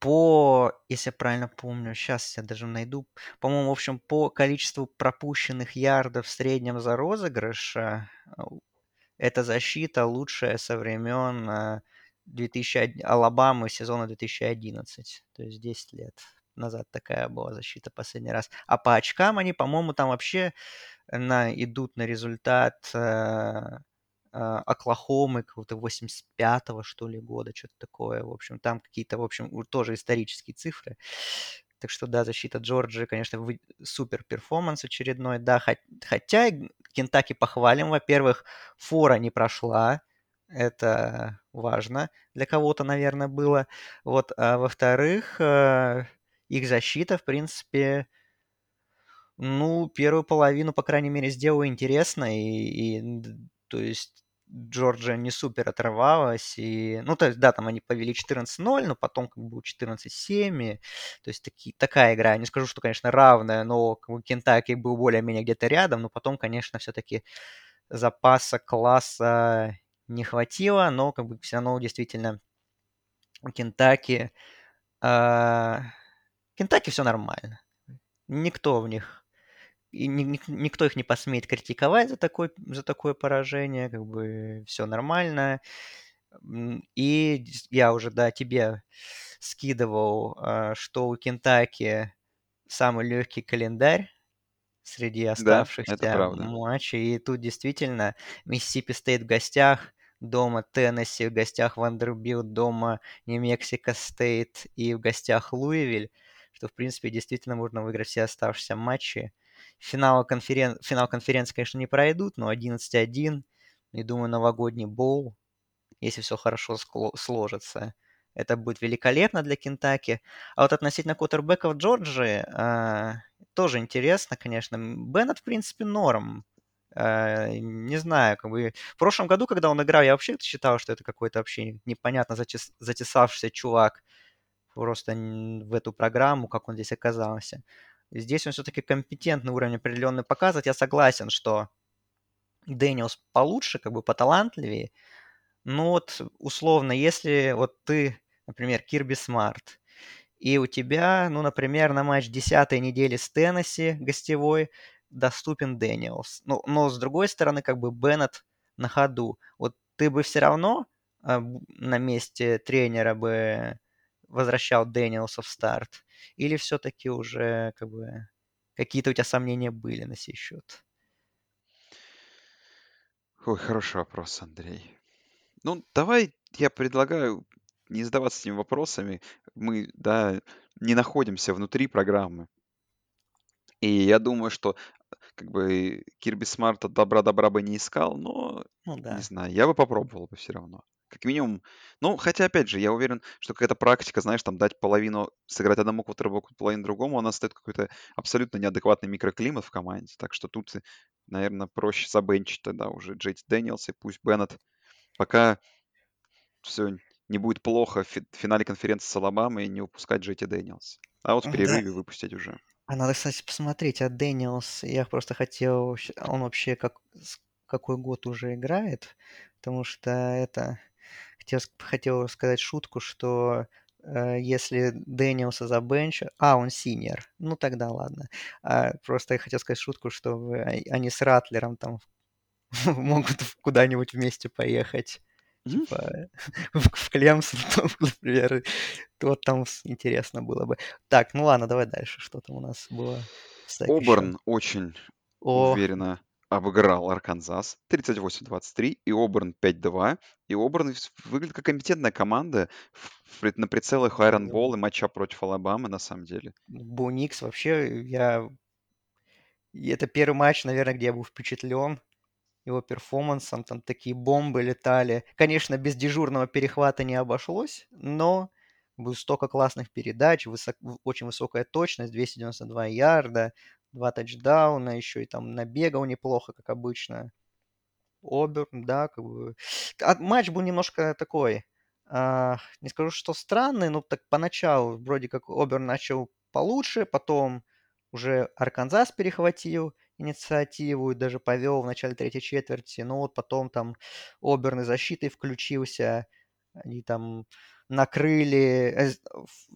по, если я правильно помню, сейчас я даже найду, по-моему, в общем, по количеству пропущенных ярдов в среднем за розыгрыш, эта защита лучшая со времен 2001, Алабамы сезона 2011, то есть 10 лет назад такая была защита последний раз. А по очкам они, по-моему, там вообще на, идут на результат э, э, Оклахомы какого-то 85-го, что ли, года, что-то такое. В общем, там какие-то, в общем, тоже исторические цифры. Так что, да, защита Джорджии, конечно, супер перформанс очередной. Да, хотя Кентаки похвалим. Во-первых, фора не прошла. Это важно для кого-то, наверное, было. Вот, а во-вторых, э, их защита, в принципе, ну, первую половину, по крайней мере, сделала интересно. И, и то есть Джорджия не супер оторвалась. И, ну, то есть, да, там они повели 14-0, но потом как бы 14-7. То есть таки, такая игра. Не скажу, что, конечно, равная, но как бы, Кентаки был более-менее где-то рядом. Но потом, конечно, все-таки запаса класса не хватило. Но как бы все равно действительно у Кентаки... Э, Кентаки все нормально. Никто в них и ни, никто их не посмеет критиковать за, такой, за такое поражение, как бы все нормально. И я уже, да, тебе скидывал, а, что у Кентаки самый легкий календарь среди оставшихся да, матчей. И тут действительно Миссисипи Стейт в гостях, дома Теннесси, в гостях Вандербилт, дома Нью-Мексико Стейт и в гостях Луивиль, что, в принципе, действительно можно выиграть все оставшиеся матчи. Финал, конферен... Финал конференции, конечно, не пройдут, но 11-1. И думаю, новогодний боул, если все хорошо сложится, это будет великолепно для Кентаки. А вот относительно кутербеков Джорджии, э, тоже интересно, конечно. Беннет, в принципе, норм. Э, не знаю, как бы... В прошлом году, когда он играл, я вообще считал, что это какой-то вообще непонятно затес... затесавшийся чувак просто в эту программу, как он здесь оказался. Здесь он все-таки компетентный уровень определенный показывает. Я согласен, что Дэниелс получше, как бы поталантливее. Но вот условно, если вот ты, например, Кирби Смарт, и у тебя, ну, например, на матч 10 недели с Теннесси гостевой доступен Дэниелс. Ну, но с другой стороны, как бы Беннет на ходу. Вот ты бы все равно э, на месте тренера бы возвращал Дэниелса в старт? Или все-таки уже как бы какие-то у тебя сомнения были на сей счет? Ой, хороший вопрос, Андрей. Ну, давай я предлагаю не задаваться этими вопросами. Мы, да, не находимся внутри программы. И я думаю, что как бы Кирби Смарта добра-добра бы не искал, но Ну не знаю, я бы попробовал бы все равно. Как минимум. Ну, хотя, опять же, я уверен, что какая-то практика, знаешь, там дать половину, сыграть одному квотербеку, половину другому, она стоит какой-то абсолютно неадекватный микроклимат в команде. Так что тут, наверное, проще за bench ить тогда уже Джей-Ти Дэниелс и пусть Беннет пока все не будет плохо в финале конференции с Алабамой не упускать Джей-Ти Дэниелс. А вот в перерыве да. выпустить уже. А надо, кстати, посмотреть, а Дэниелс, я просто хотел, он вообще как, какой год уже играет, потому что это, хотел, хотел сказать шутку, что э, если Дэниелса за bench... А, он senior. Ну, тогда ладно. А, просто я хотел сказать шутку, что они с Ратлером там могут куда-нибудь вместе поехать. Типа в Клемсон, например. Вот там интересно было бы. Так, ну ладно, давай дальше. Что там у нас было? Оберн очень уверенно обыграл Арканзас 38-23, и Оберн 5-2. И Оберн выглядит как компетентная команда на прицелах Iron Ball и матча против Алабамы, на самом деле. Буникс вообще, я... Это первый матч, наверное, где я был впечатлен его перформансом. Там такие бомбы летали. Конечно, без дежурного перехвата не обошлось, но было столько классных передач, высок... очень высокая точность, 292 ярда, два тачдауна, еще и там набегал неплохо, как обычно. Оберн, да, как бы... А матч был немножко такой, а, не скажу, что странный, но так поначалу вроде как Оберн начал получше, потом уже Арканзас перехватил инициативу и даже повел в начале третьей четверти, но вот потом там Оберн и защитой включился, они там накрыли, э,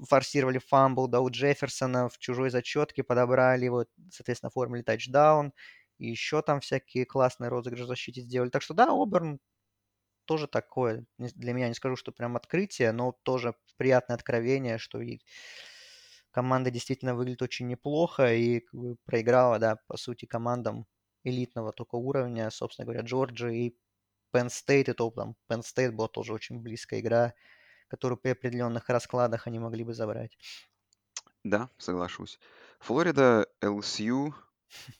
форсировали фамбл, да, у Джефферсона в чужой зачетке подобрали его, соответственно, оформили тачдаун, и еще там всякие классные розыгрыши в защите сделали. Так что да, Оберн тоже такое, для меня не скажу, что прям открытие, но тоже приятное откровение, что команда действительно выглядит очень неплохо и проиграла, да, по сути, командам элитного только уровня, собственно говоря, Джорджи и Penn State, и то там Penn State была тоже очень близкая игра, которую при определенных раскладах они могли бы забрать. Да, соглашусь. Флорида, ЛСЮ,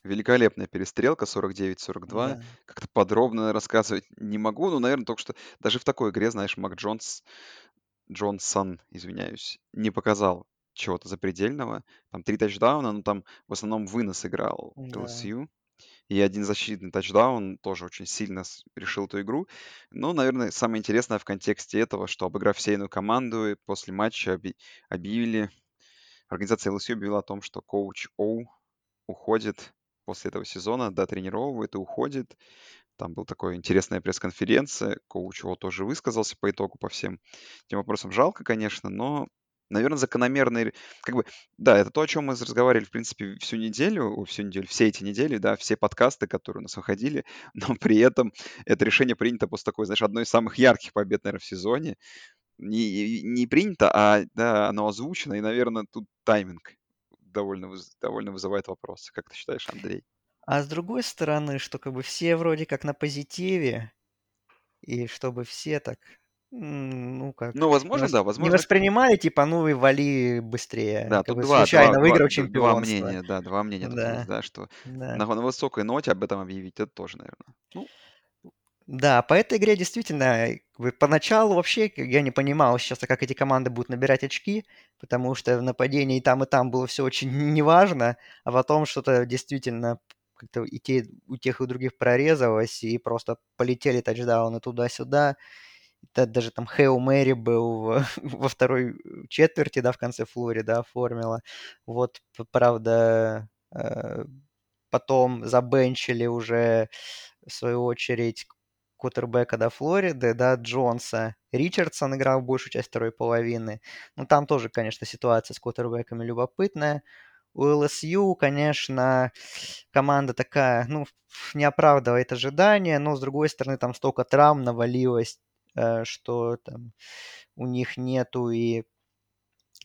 великолепная перестрелка 49-42. Да. Как-то подробно рассказывать не могу, но, наверное, только что даже в такой игре, знаешь, Мак Джонс, Джонсон, извиняюсь, не показал чего-то запредельного. Там три тачдауна, но там в основном вынос играл да. LSU. и один защитный тачдаун тоже очень сильно решил эту игру. Но, наверное, самое интересное в контексте этого, что обыграв сейную команду, после матча объявили, организация LSU объявила о том, что коуч Оу уходит после этого сезона, да, тренировывает и уходит. Там была такая интересная пресс-конференция, коуч его тоже высказался по итогу по всем этим вопросам. Жалко, конечно, но, наверное, закономерный... Как бы, да, это то, о чем мы разговаривали, в принципе, всю неделю, всю неделю, все эти недели, да, все подкасты, которые у нас выходили, но при этом это решение принято после такой, знаешь, одной из самых ярких побед, наверное, в сезоне. Не, не принято, а да, оно озвучено, и, наверное, тут тайминг довольно, довольно вызывает вопросы. Как ты считаешь, Андрей? А с другой стороны, что как бы все вроде как на позитиве, и чтобы все так, ну как, Ну, не, возможно, вос- да, не возможно, воспринимали, типа, ну и вали быстрее, да, как тут два, случайно два, выиграл д- два чемпионство. мнения, да, два мнения тут есть, Да, да, что да. на, на высокой ноте об этом объявить, это тоже, наверное. Ну, Да, по этой игре действительно, э, поначалу вообще я не понимал сейчас, как эти команды будут набирать очки, потому что в нападении и там, и там было все очень неважно, а потом что-то действительно как-то и те, у тех и у других прорезалось, и просто полетели тачдауны туда-сюда. Да, даже там Хейл Мэри был во второй четверти, да, в конце Флорида оформила. Вот, правда, э, потом забенчили уже, в свою очередь, кутербека до Флориды, да, Джонса. Ричардсон играл большую часть второй половины. Ну, там тоже, конечно, ситуация с кутербеками любопытная. У ЛСЮ, конечно, команда такая, ну, не оправдывает ожидания, но, с другой стороны, там столько травм навалилось, э, что там у них нету и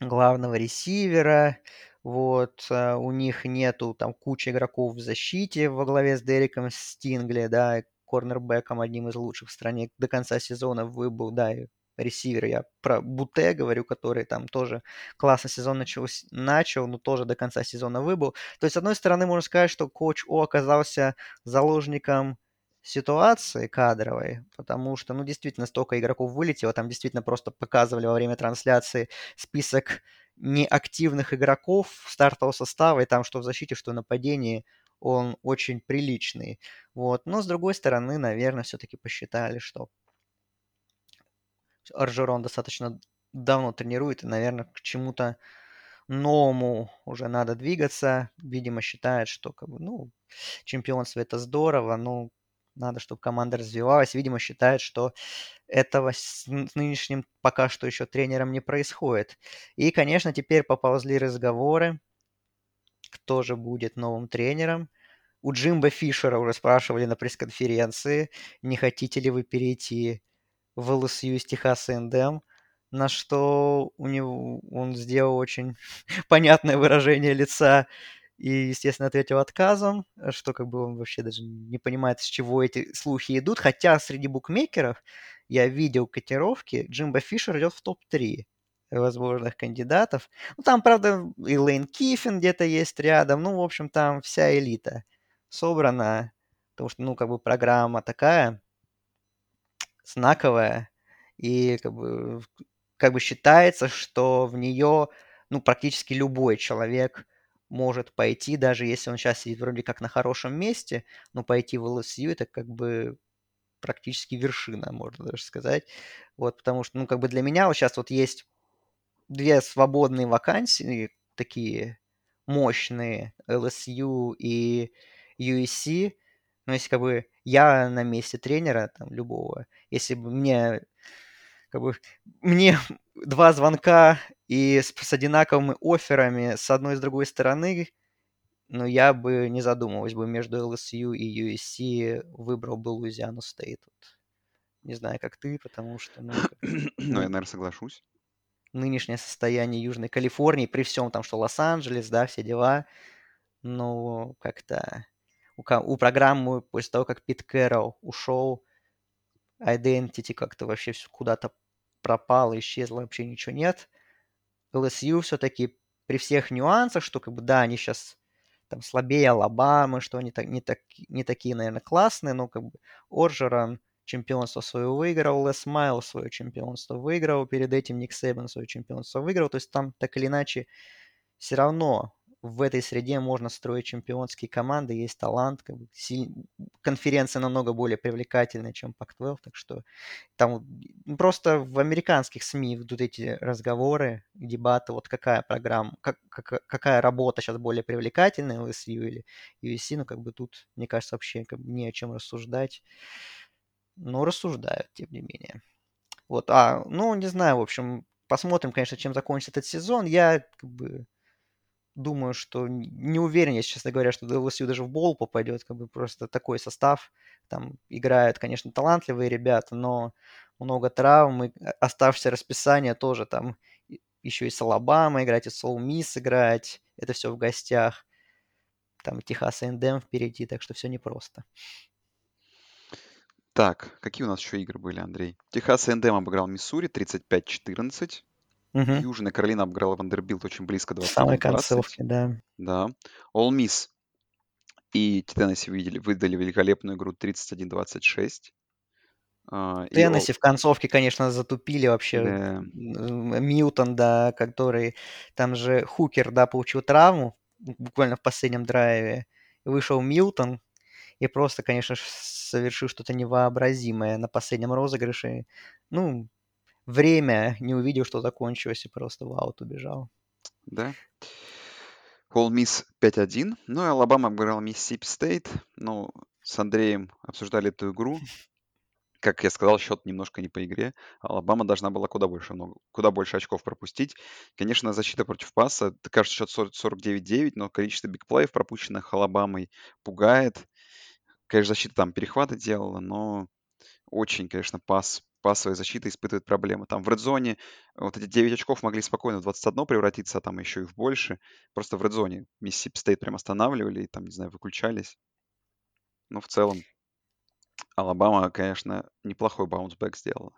главного ресивера, вот, э, у них нету там кучи игроков в защите во главе с Дереком Стингли, да, корнербеком одним из лучших в стране до конца сезона выбыл, да, и ресивер, я про Буте говорю, который там тоже классно сезон начал, начал, но тоже до конца сезона выбыл. То есть, с одной стороны, можно сказать, что коуч О оказался заложником ситуации кадровой, потому что, ну, действительно, столько игроков вылетело, там действительно просто показывали во время трансляции список неактивных игроков стартового состава, и там что в защите, что в нападении, он очень приличный. Вот. Но, с другой стороны, наверное, все-таки посчитали, что Аржерон достаточно давно тренирует, и, наверное, к чему-то новому уже надо двигаться. Видимо, считает, что как бы, ну, чемпионство это здорово, но надо, чтобы команда развивалась. Видимо, считает, что этого с нынешним пока что еще тренером не происходит. И, конечно, теперь поползли разговоры, кто же будет новым тренером. У Джимба Фишера уже спрашивали на пресс-конференции, не хотите ли вы перейти в ЛСЮ из Техаса НДМ, на что у него он сделал очень понятное выражение лица и, естественно, ответил отказом, что как бы он вообще даже не понимает, с чего эти слухи идут. Хотя среди букмекеров я видел котировки, Джимбо Фишер идет в топ-3 возможных кандидатов. Ну, там, правда, и Лейн Киффин где-то есть рядом. Ну, в общем, там вся элита собрана. Потому что, ну, как бы программа такая знаковая. И как бы, как бы считается, что в нее, ну, практически любой человек может пойти, даже если он сейчас сидит вроде как на хорошем месте, но пойти в ЛСЮ это как бы практически вершина, можно даже сказать. Вот, потому что, ну, как бы для меня вот сейчас вот есть две свободные вакансии, такие мощные, LSU и USC. Но если как бы я на месте тренера, там, любого, если бы мне как бы мне два звонка и с, с одинаковыми офферами с одной и с другой стороны, но я бы не задумывался бы между LSU и USC, выбрал бы Луизиану Стейт. Вот. Не знаю, как ты, потому что... Ну, как, ну я, наверное, соглашусь. Нынешнее состояние Южной Калифорнии, при всем там, что Лос-Анджелес, да, все дела, ну, как-то у, у программы после того, как Пит Кэрролл ушел, Identity как-то вообще куда-то пропало, исчезло, вообще ничего нет. LSU все-таки при всех нюансах, что как бы да, они сейчас там слабее Алабамы, что они так, не, так, не такие, наверное, классные, но как бы Оржеран чемпионство свое выиграл, Лес Майл свое чемпионство выиграл, перед этим Ник Сейбан свое чемпионство выиграл, то есть там так или иначе все равно в этой среде можно строить чемпионские команды, есть талант, конференция намного более привлекательная, чем Pac-12, так что там просто в американских СМИ идут эти разговоры, дебаты, вот какая программа, как, как, какая работа сейчас более привлекательная, LSU или USC, ну как бы тут, мне кажется, вообще как бы не о чем рассуждать, но рассуждают, тем не менее. Вот, а, ну, не знаю, в общем, посмотрим, конечно, чем закончится этот сезон. Я как бы думаю, что не уверен, если честно говоря, что LSU даже в бол попадет, как бы просто такой состав. Там играют, конечно, талантливые ребята, но много травм, и оставшееся расписание тоже там еще и с Алабама играть, и с Ole Miss играть, это все в гостях. Там Texas A&M впереди, так что все непросто. Так, какие у нас еще игры были, Андрей? Texas A&M обыграл Миссури 35-14. Угу. Южная Каролина обыграла Вандербилд очень близко, В самой 21-20. концовке, да. Да. All Miss и Теннесси видели, выдали великолепную игру 31-26. А, и Теннесси в концовке, конечно, затупили вообще. Да. М, Мьютон, да, который... Там же Хукер, да, получил травму буквально в последнем драйве. Вышел Милтон и просто, конечно, совершил что-то невообразимое на последнем розыгрыше. Ну, время не увидел, что закончилось, и просто в аут убежал. Да. Ole Miss 5-1. Ну и Алабама обыграл Миссисипи Стейт. Ну, с Андреем обсуждали эту игру. Как я сказал, счет немножко не по игре. Алабама должна была куда больше, много, куда больше очков пропустить. Конечно, защита против паса. Это, кажется, счет 40 49-9, но количество big play ев, пропущенных Алабамой, пугает. Конечно, защита там перехваты делала, но очень, конечно, пас, пасовая защита испытывает проблемы. Там в редзоне вот эти 9 очков могли спокойно в 21 превратиться, а там еще и в больше. Просто в редзоне Миссисипи Стейт прям останавливали и там, не знаю, выключались. Но в целом Алабама, конечно, неплохой bounce back сделала.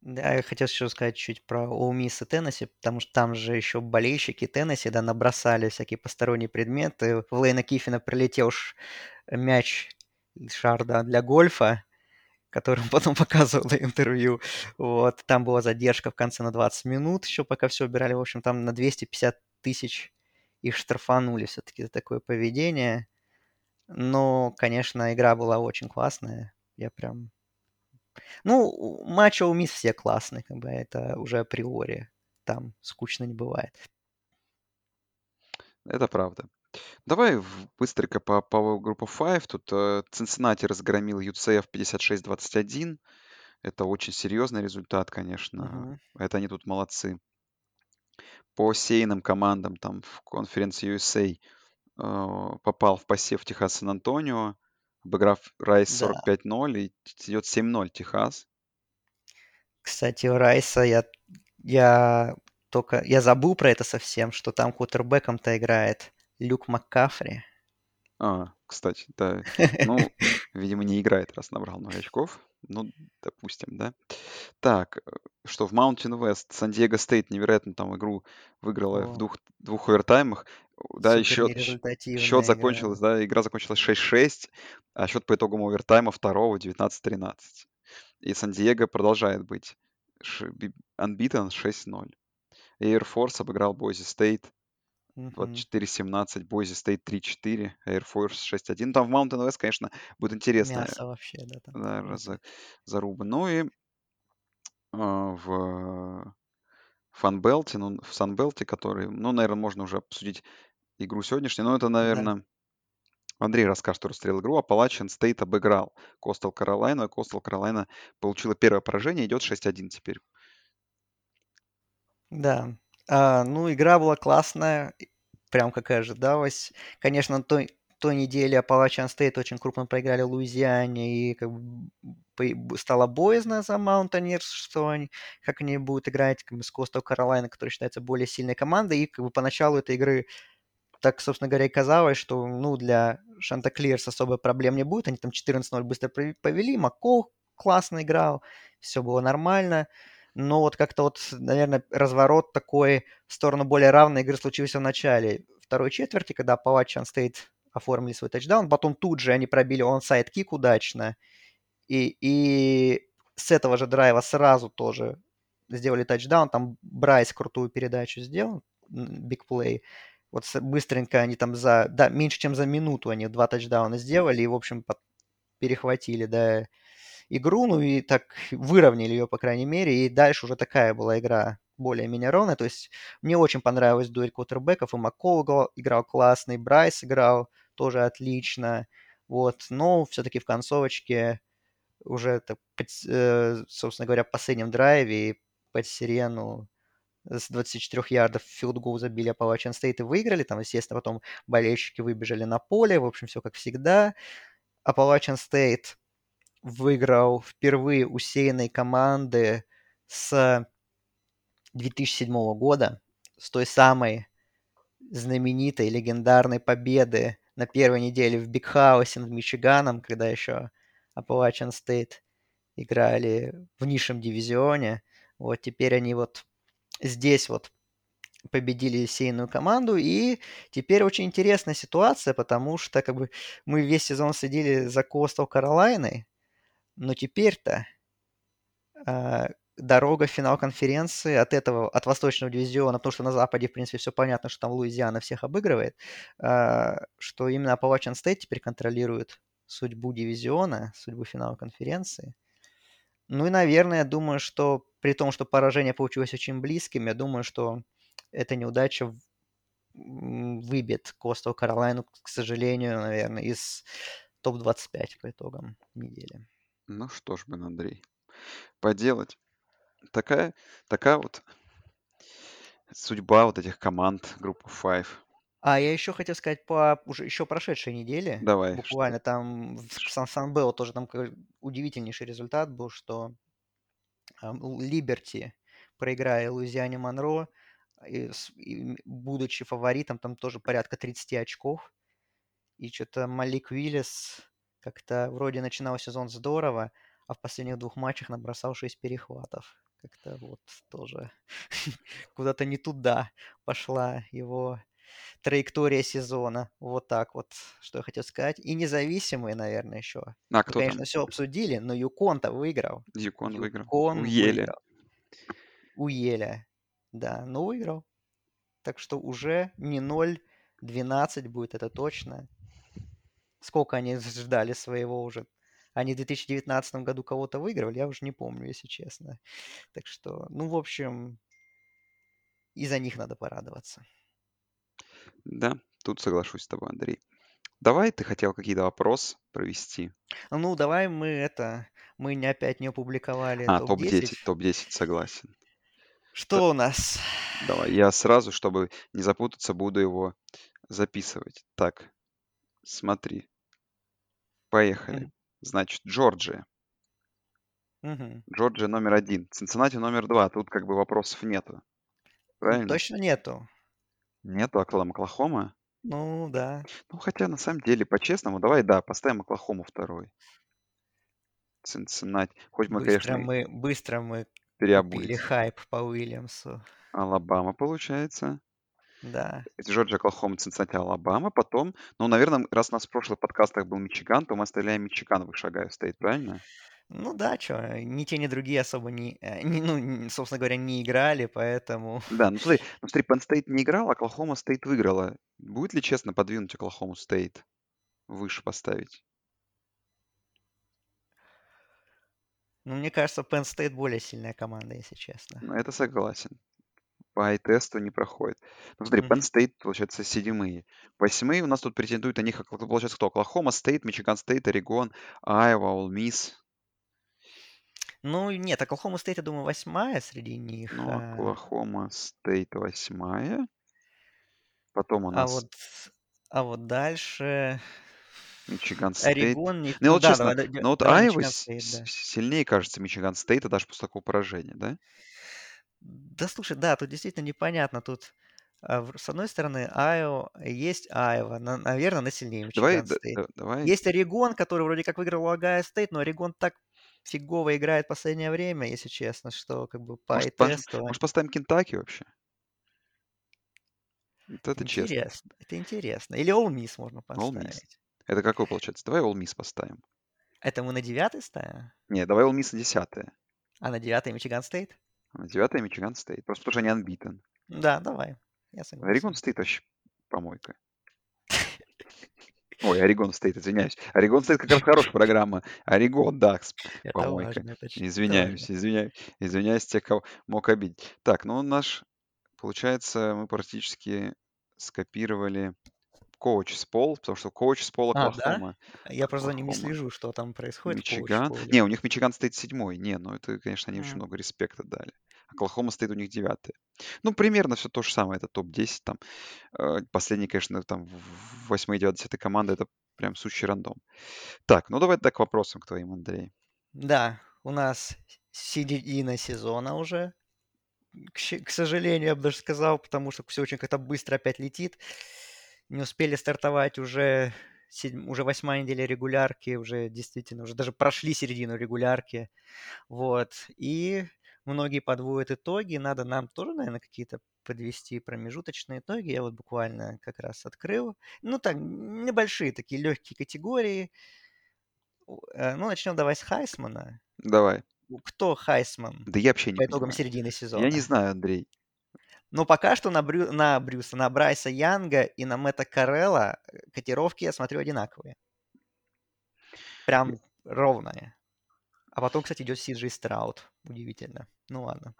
Да, я хотел еще сказать чуть про Ole Miss и Теннесси, потому что там же еще болельщики Теннесси, да, набросали всякие посторонние предметы. В Лейна Киффина прилетел мяч, шар, да, для гольфа, который он потом показывал на интервью. Вот, там была задержка в конце на 20 минут, еще пока все убирали. В общем, там на 250 тысяч их штрафанули все-таки за такое поведение. Но, конечно, игра была очень классная. Я прям... Ну, матчи у Мисс все классные, как бы это уже априори. Там скучно не бывает. Это правда. Давай в- быстренько по Power Group of Five. Тут э, Цинциннати разгромил UCF 56-21. Это очень серьезный результат, конечно. Мгм. Это они тут молодцы. По сейным командам там в конференции USA э, попал в посев Техас Сан-Антонио, обыграв Райс Да. 45-0 и идет 7-0 Техас. Кстати, у Райса я, я только... Я забыл про это совсем, что там кутербэком-то играет Люк Маккафри. А, кстати, да. Ну, видимо, не играет, раз набрал много очков. Ну, допустим, да. Так, э, что в Mountain West Сан-Диего Стейт невероятно там игру выиграла в двух, двух овертаймах. Да, счет, счет игра. закончилась, да, игра закончилась 6-6, а счет по итогам овертайма второго 19-13. И Сан-Диего продолжает быть unbeaten 6-0. Air Force обыграл Бойзи Стейт Мгм. 24-17, Бойзи Стейт 3-4, Air Force 6-1. Там в Mountain West, конечно, будет интересная Мясо вообще, да, там да, раза- заруба. Ну и а, в Fun Belt е, ну, в Sun Belt е, который, ну, наверное, можно уже обсудить игру сегодняшнюю, но это, Да. наверное, Андрей расскажет, что расстрел игру. Appalachian State обыграл Coastal Carolina. Coastal Carolina получила первое поражение, идет 6-1 теперь. Да. А, ну, игра была классная, прям как и ожидалось. Конечно, той, той неделе Appalachian State очень крупно проиграли Луизиане, и как бы по- стало боязно за Mountaineers, что они, как они будут играть как бы, с Coastal Carolina, которая считается более сильной командой, и как бы поначалу этой игры так, собственно говоря, и казалось, что ну, для Шанта Клирс особо проблем не будет. Они там 14-0 быстро повели, Маккол классно играл, все было нормально. Но вот как-то вот, наверное, разворот такой в сторону более равной игры случился в начале второй четверти, когда Appalachian State оформили свой тачдаун. Потом тут же они пробили онсайд кик удачно. И, и с этого же драйва сразу тоже сделали тачдаун. Там Брайс крутую передачу сделал, биг плей. Вот быстренько они там за... Да, меньше, чем за минуту они два тачдауна сделали и, в общем, перехватили, да, игру, ну и так выровняли ее, по крайней мере, и дальше уже такая была игра более-менее ровная. То есть мне очень понравилась дуэль квотербеков, и Маккол играл классный, Брайс играл тоже отлично, вот, но все-таки в концовочке уже, так, э, собственно говоря, в последнем драйве под сирену с 24 ярдов филдгол забили Appalachian State и выиграли. Там, естественно, потом болельщики выбежали на поле. В общем, все как всегда. Appalachian State выиграл впервые усеянной команды с 2007 года, с той самой знаменитой, легендарной победы на первой неделе в Бигхаусе над Мичиганом, когда еще Appalachian State играли в низшем дивизионе. Вот теперь они вот здесь вот победили сейную команду, и теперь очень интересная ситуация, потому что как бы мы весь сезон следили за Костел Каролайной, но теперь-то э, дорога в финал конференции от этого, от восточного дивизиона, потому что на Западе, в принципе, все понятно, что там Луизиана всех обыгрывает, э, что именно Appalachian State теперь контролирует судьбу дивизиона, судьбу финала конференции. Ну и, наверное, я думаю, что при том, что поражение получилось очень близким, я думаю, что эта неудача выбьет Костел Каролайну, к сожалению, наверное, из топ-25 по итогам недели. Ну что ж, блин, Андрей, поделать. Такая, такая вот судьба вот этих команд группы Five. А я еще хотел сказать по уже еще прошедшей неделе. Давай. Буквально что? там в Сан Сан Белл тоже там удивительнейший результат был, что Либерти, проиграя Луизиане Монро, и, и, будучи фаворитом, там тоже порядка 30 очков. И что-то Малик Уиллис как-то вроде начинал сезон здорово, а в последних двух матчах набросал 6 перехватов. Как-то вот тоже куда-то не туда пошла его траектория сезона. Вот так вот, что я хотел сказать. И независимые, наверное, еще. А Мы, кто конечно, там? все обсудили, но Юкон-то выиграл. Юкон выиграл. Юкон У Еля. выиграл. У Еля. Да, но выиграл. Так что уже не 0-12 будет, это точно. Сколько они ждали своего уже? Они в 2019 году кого-то выигрывали, я уже не помню, если честно. Так что, ну, в общем, и за них надо порадоваться. Да, тут соглашусь с тобой, Андрей. Давай, ты хотел какие-то вопросы провести. Ну, давай мы это, мы не опять не опубликовали А, топ-10. топ-10, топ-10, согласен. Что Да. у нас? Давай, я сразу, чтобы не запутаться, буду его записывать. Так, смотри. Поехали. Мгм. Значит, Джорджия. Мгм. Джорджия номер один. Цинциннати номер два. Тут как бы вопросов нету. Ну, Правильно? Точно нету. Нету Оклахома. Оклахома? Ну, да. Ну, хотя, на самом деле, по-честному, давай, да, поставим Оклахому второй. Цинциннати. Хоть мы, Быстро конечно, мы, быстро мы купили переобулись. хайп по Уильямсу. Алабама, получается. Да. Джорджия, Оклахома, Цинциннати, Алабама. Потом, ну, наверное, раз у нас в прошлых подкастах был Мичиган, то мы оставляем Мичиган выше Огайо Стейт, правильно? Ну да, что, ни те, ни другие особо не, э, не, ну, собственно говоря, не играли, поэтому... Да, ну смотри, ну смотри, Penn State не играл, Оклахома Стейт выиграла. Будет ли честно подвинуть Оклахому Стейт? Выше поставить? Ну, мне кажется, Penn State более сильная команда, если честно. Ну, это согласен. По eye test у не проходит. Ну, смотри, Penn. State, получается, седьмые. Восьмые у нас тут претендуют на них, получается, кто? Оклахома Стейт, Мичиган Стейт, Орегон, Айова, Ole Miss. Ну, нет, Оклахома Стейт, я думаю, восьмая среди них. Ну, а, Оклахома Стейт восьмая. Потом у А нас вот, а вот дальше Мичиган Стейт. Орегон... не- Ну, Ну вот да, честно, давай, да- ну вот давай Айова да. сильнее кажется Мичиган Стейта даже после такого поражения, да? Да, слушай, да, тут действительно непонятно. Тут, а, в- с одной стороны, Айо, есть Айова, на- наверное, она сильнее Давай, Мичиган да- Стейт. да- давай. Есть Орегон, который вроде как выиграл у Огайо Стейт, но Орегон так фигово играет в последнее время, если честно, что как бы по Может, пос- eye test у... может, поставим Кентаки вообще? Вот это честно. Интересно, это интересно. Или Ole Miss можно Ole Miss. поставить. Это какой получается? Давай Ole Miss поставим. Это мы на девятый ставим? Не, давай Ole Miss на десятое. А на девятый Мичиган Стейт? А девятое Мичиган Стейт. Просто потому что они unbeaten. Да, давай. Я согласен. Орегон Стейт вообще помойка. Ой, Орегон Стейт, извиняюсь. Орегон Стейт как раз хорошая программа. Орегон, да, помойка. важно, Извиняюсь, извиняюсь, извиняюсь тех, кого мог обидеть. Так, ну наш, получается, мы практически скопировали коуч с Пол, потому что коуч с Пол А, да? Оклахома. Я просто за ним не слежу, что там происходит. Мичиган. Не, у них Мичиган стоит седьмой. Не, ну это, конечно, они очень М. много респекта дали. Оклахома стоит у них девятый. Ну, примерно все то же самое. Это топ-10 там. Э, Последний, конечно, там в 8 9 10 команда. Это прям сущий рандом. Так, ну давай тогда к вопросам к твоим, Андрей. Да, у нас середина сезона уже. К, к сожалению, я бы даже сказал, потому что все очень как-то быстро опять летит. Не успели стартовать уже, седь- уже восьмая неделя регулярки, уже действительно, уже даже прошли середину регулярки. Вот. И многие подводят итоги. Надо нам тоже, наверное, какие-то подвести промежуточные итоги. Я вот буквально как раз открыл. Ну, так, небольшие такие легкие категории. Э, Ну, начнем давай с Хайсмана. Давай. Кто Хайсман Да я вообще не по итогам понимаю. середины Я не сезона? знаю, Андрей. Но пока что на, Брю... на Брюса, на Брайса Янга и на Мэтта Карелла э, котировки, я смотрю, одинаковые. Прям ровные. А потом, кстати, идет Сиджей Страут. Удивительно. Ну ладно.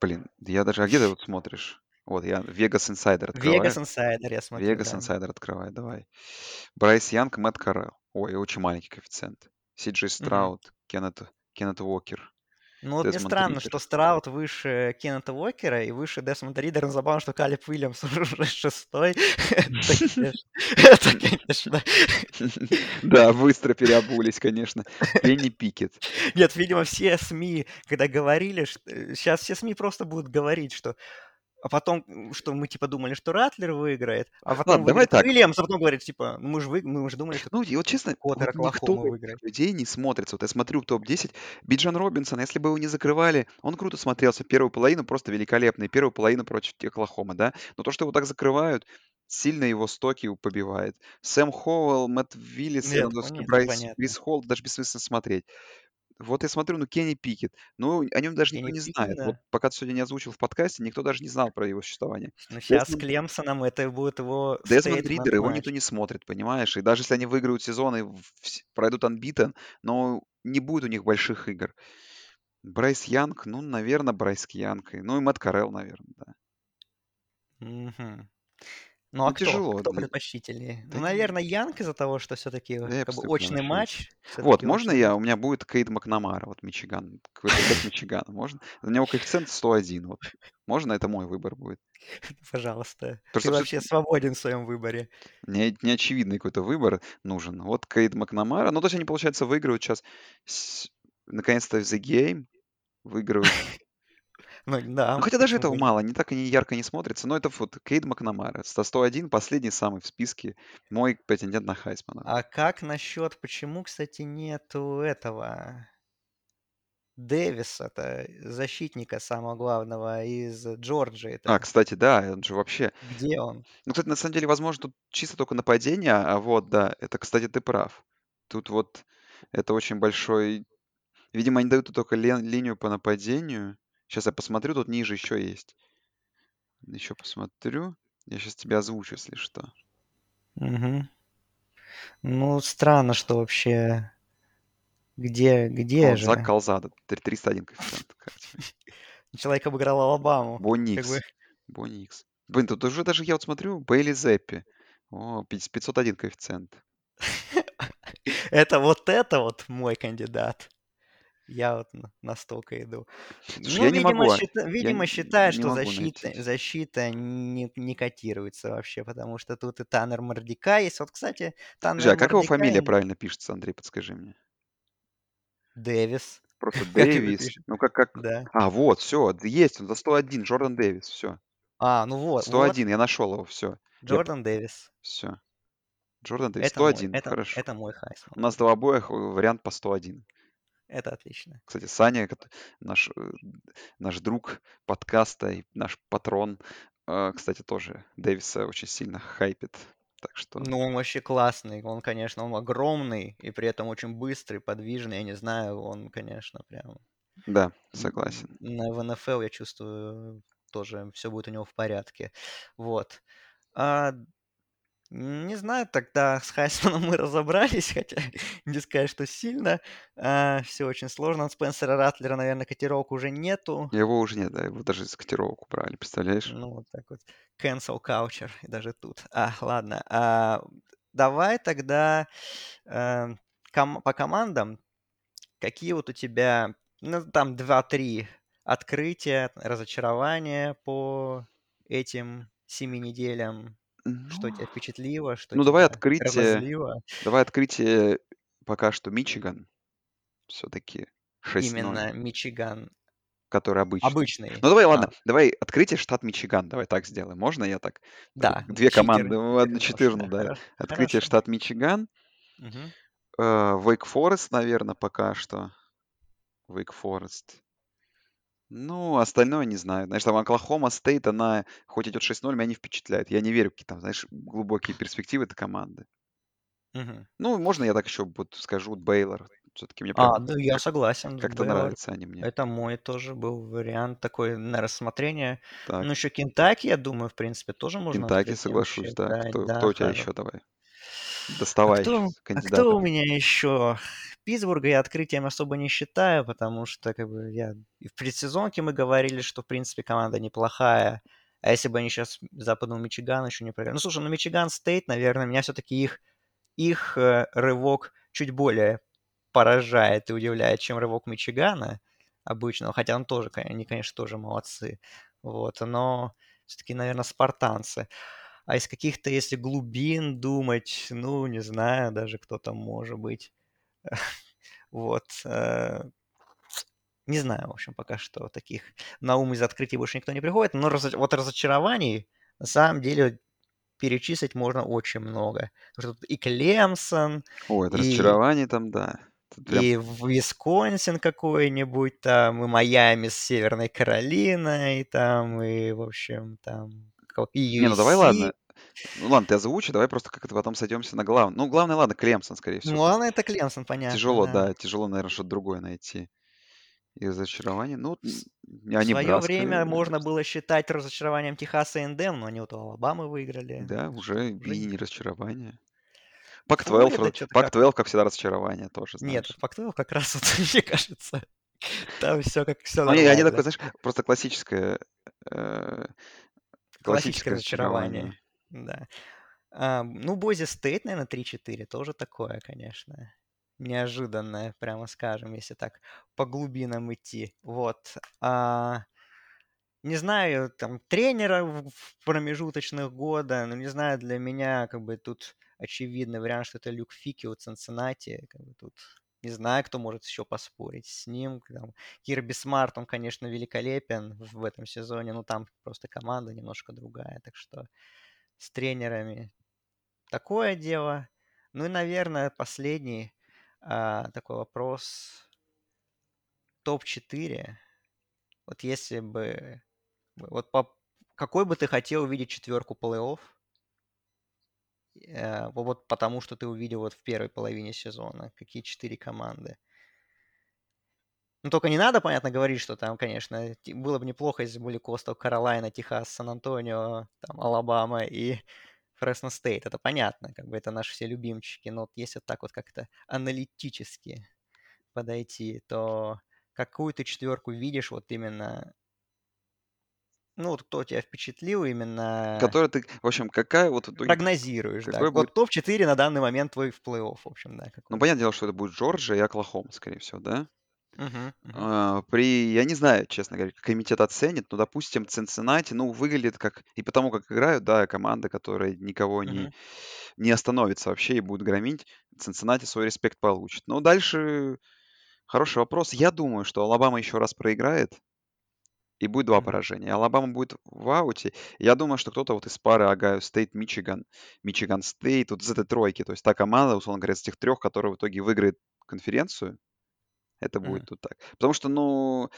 Блин, я даже... А где ты вот смотришь? Вот, я Vegas Insider открываю. Вегас Инсайдер я смотрю, Vegas да. Insider открывай, давай. Брайс Янг, Мэтт Коррал. Ой, очень маленький коэффициент. Си Джей Мгм. Страуд, Кеннет, Кеннет Уокер. Ну вот мне странно, что Страуд выше Кеннета Уокера и выше Десмонда Риддера. Но забавно, что Калеб Уильямс уже шестой. Это, конечно. Да, быстро переобулись, конечно. Кенни Пикетт. Нет, видимо, все СМИ, когда говорили, сейчас все СМИ просто будут говорить, что а потом, что мы типа думали, что Ратлер выиграет, а потом Ладно, давай выиграет так. Уильямс, а потом говорит, типа, ну мы же вы, мы же думали, что Ну, и вот честно, Коттер вот никто выиграет. людей не смотрится. Вот я смотрю топ-10, Биджан Робинсон, если бы его не закрывали, он круто смотрелся. Первую половину просто великолепный. Первую половину против Оклахомы, да. Но то, что его так закрывают, сильно его стоки побивает. Сэм Хоуэлл, Мэтт Виллис, Нет, понятно, Брайс. Крис Холл, даже бессмысленно смотреть. Вот я смотрю, ну, Кенни Пикетт. Ну, о нем даже никто Кенни не Пикетт, знает. Вот да. пока ты сегодня не озвучил в подкасте, никто даже не знал про его существование. Ну сейчас с Десмонд, Клемсоном это будет его statement Риддер, его никто не смотрит, понимаешь? И даже если они выиграют сезон и пройдут unbeaten, но не будет у них больших игр. Брайс Янг, ну, наверное, Брайс Янг. Ну, и Мэтт Коррал, наверное, да. Мгм. Ну а Ну, кто? тяжело. Кто предпочтительнее? Да Ну, наверное, Янг из-за того, что все-таки да как бы очный матч. Вот, можно очный я? У меня будет Кейд Макнамара, вот Мичиган. Квотербек Мичигана. Можно? У него коэффициент 101. Вот. Можно? Это мой выбор будет. Пожалуйста. Потому Ты вообще свободен в своем выборе. не, неочевидный какой-то выбор нужен. Вот Кейд Макнамара. Ну, то есть они, получается, выигрывают сейчас наконец-то The Game. Выигрывают. Ну Ну, да, хотя даже этого мало, не так и не ярко не смотрится. Но это вот Кейд Макнамара. 101, последний самый в списке. Мой претендент на Хайсмана. А как насчет, почему, кстати, нету этого Дэвиса-то, защитника самого главного из А, Джорджии-то? кстати, да, он же вообще... Где он? Ну, кстати, на самом деле, возможно, тут чисто только нападение, а вот, да, это, кстати, ты прав. Тут вот это очень большой... Видимо, они дают только лен- линию по нападению. Сейчас я посмотрю, тут ниже еще есть. Еще посмотрю. Я сейчас тебя озвучу, если что. Мгм. Ну, странно, что вообще... Где, где О, Зак же? Калзада, 301 коэффициент. Человек обыграл Алабаму. Бонни Как бы... Икс. Бонни Икс. Блин, тут уже даже я вот смотрю, Бейли Зеппи. О, 5- 501 коэффициент. Это вот это вот мой кандидат. Я вот на- настолько иду. Слушай, Ну, я не видимо, могу, а, счита- я видимо не считает, не что могу защита, найти. защита не, не котируется вообще, потому что тут и Таннер Мордика есть. Вот, кстати, Таннер а как его фамилия правильно пишется, Андрей, подскажи мне? Дэвис. Просто Дэвис. Ну, как, как... Да. А, вот, все, есть, он за 101, Джордан Дэвис, все. А, ну вот, вот. 101, я нашел его, все. Джордан Дэвис. Все. Джордан Дэвис, Это мой, 101, это, хорошо. это мой У Хайсман. нас два обоих вариант по 101. Это отлично. Кстати, Саня, наш, э, наш друг подкаста и наш патрон, э, кстати, тоже Дэвиса очень сильно хайпит. Так что, Ну, он вообще классный. Он, конечно, он огромный и при этом очень быстрый, подвижный. Я не знаю, он, конечно, прям... да, согласен. На, в НФЛ, я чувствую, тоже все будет у него в порядке. Вот. А, не знаю, тогда с Хайсманом мы разобрались, хотя не сказать, что сильно. А, все очень сложно. От Спенсера Ратлера, наверное, котировок уже нету. Его уже нет, да, его даже из котировок убрали, представляешь? Ну, вот так вот. Cancel Coucher, и даже тут. А, ладно. А, давай тогда э, ком- по командам. Какие вот у тебя, ну, там 2-3 открытия, разочарования по этим семи неделям? Что Ну, тебя впечатлило, что ну давай открытие, разозлило? давай открытие пока что Мичиган, все-таки 6-0, Именно Мичиган который обычный. обычный. Ну давай, А, ладно, давай открытие штат Мичиган, давай так сделаем. Можно я так? Да, Две читер, команды, ну, одну читер четырну, немножко. да. Хорошо. Открытие Хорошо. штат Мичиган, Мгм. Вейк Форест, наверное, пока что. Вейк Форест. Ну, остальное не знаю. Знаешь, там Оклахома Стейт, она хоть идет 6-0, меня не впечатляет. Я не верю в какие там, знаешь, глубокие перспективы этой команды. Мгм. Ну, можно я так еще вот скажу, Бейлор. Все-таки мне прям А, да, я согласен. как-то Бейлор. нравятся они мне. Это мой тоже был вариант такой на рассмотрение. Так, Ну, еще Кентаки, я думаю, в принципе, тоже можно Кентаки, соглашусь, да. считать. Кто, Да, кто у тебя еще давай? А Доставай кто, щас а кто у меня еще? Питтсбурга я открытием особо не считаю, потому что как бы я и в предсезонке мы говорили, что в принципе команда неплохая. А если бы они сейчас западного Мичигана еще не проиграли? Ну, слушай, ну Мичиган Стейт, наверное, меня все-таки их, их э, рывок чуть более поражает и удивляет, чем рывок Мичигана обычного. Хотя он тоже, они, конечно, тоже молодцы. Вот, но все-таки, наверное, спартанцы. А из каких-то, если глубин думать, ну, не знаю даже, кто там может быть. Вот. э, Не знаю, в общем, пока что таких на ум из открытий больше никто не приходит. Но разо- вот разочарований на самом деле перечислить можно очень много. Потому что тут и Клемсон, Ой, это и, разочарование там, да. Прям... и Висконсин какой-нибудь там, и Майами с Северной Каролиной, там, и, в общем, там, ко- и Не, ну давай, ладно. Ну ладно, ты озвучи, давай просто как-то потом сойдемся на главное. Ну, главное, ладно, Клемсон, скорее всего. Ну, ладно, это Клемсон, понятно, Тяжело, да. да, тяжело, наверное, что-то другое найти. И разочарование. Ну, м, В они свое Небраска, время можно было считать разочарованием Техаса A&M, но они вот у Алабамы выиграли. Да, уже и не- разочарование. Пак-12, Флорида раз- что-то как... Пак-12, как всегда, разочарование тоже, Нет, знаешь. Пак-12 как раз вот, мне кажется, там все как все Ну, они, они такое, нормально. знаешь, просто классическое, э, Классическое классическое разочарование. Да. А, ну, Бойсе Стейт, наверное, 3-4, тоже такое, конечно. Неожиданное, прямо скажем, если так по глубинам идти. Вот. А, не знаю, там, тренера в промежуточных года, ну, не знаю, для меня, как бы, тут очевидный вариант, что это Люк Фики от Цинциннати, как бы, тут не знаю, кто может еще поспорить с ним. Там, Кирби Смарт, он, конечно, великолепен в этом сезоне, но там просто команда немножко другая, так что с тренерами такое дело. Ну и, наверное, последний а, такой вопрос. Топ-4. Вот если бы... Вот по, какой бы ты хотел увидеть четверку плей-офф? Э, вот потому что ты увидел вот в первой половине сезона. Какие четыре команды? Ну, только не надо, понятно, говорить, что там, конечно, было бы неплохо, если были Костел, Каролайна, Техас, Сан-Антонио, там, Алабама и Фресно Стейт. Это понятно, как бы это наши все любимчики. Но вот если так вот как-то аналитически подойти, то какую ты четверку видишь вот именно... Ну, вот кто тебя впечатлил именно... Который ты, в общем, какая вот итоге, Прогнозируешь, да. какой будет... Вот топ-4 на данный момент твой в плей-офф, в общем, да, Ну, какой. понятное дело, что это будет Джорджия и Оклахома, скорее всего, да? Мгм. А, При, я не знаю, честно говоря, комитет оценит, но, допустим, Цинциннати, ну, выглядит как, и потому как играют, да, команда, которая никого не, Мгм. не остановится вообще и будет громить, Цинциннати свой респект получит. Но дальше хороший вопрос. Я думаю, что Алабама еще раз проиграет, и будет два поражения. Алабама будет в ауте. Я думаю, что кто-то вот из пары Огайо Стейт, Мичиган, Мичиган Стейт, вот из этой тройки, то есть та команда, условно говоря, из этих трех, которая в итоге выиграет конференцию, это будет Мгм. тут так. Потому что, ну,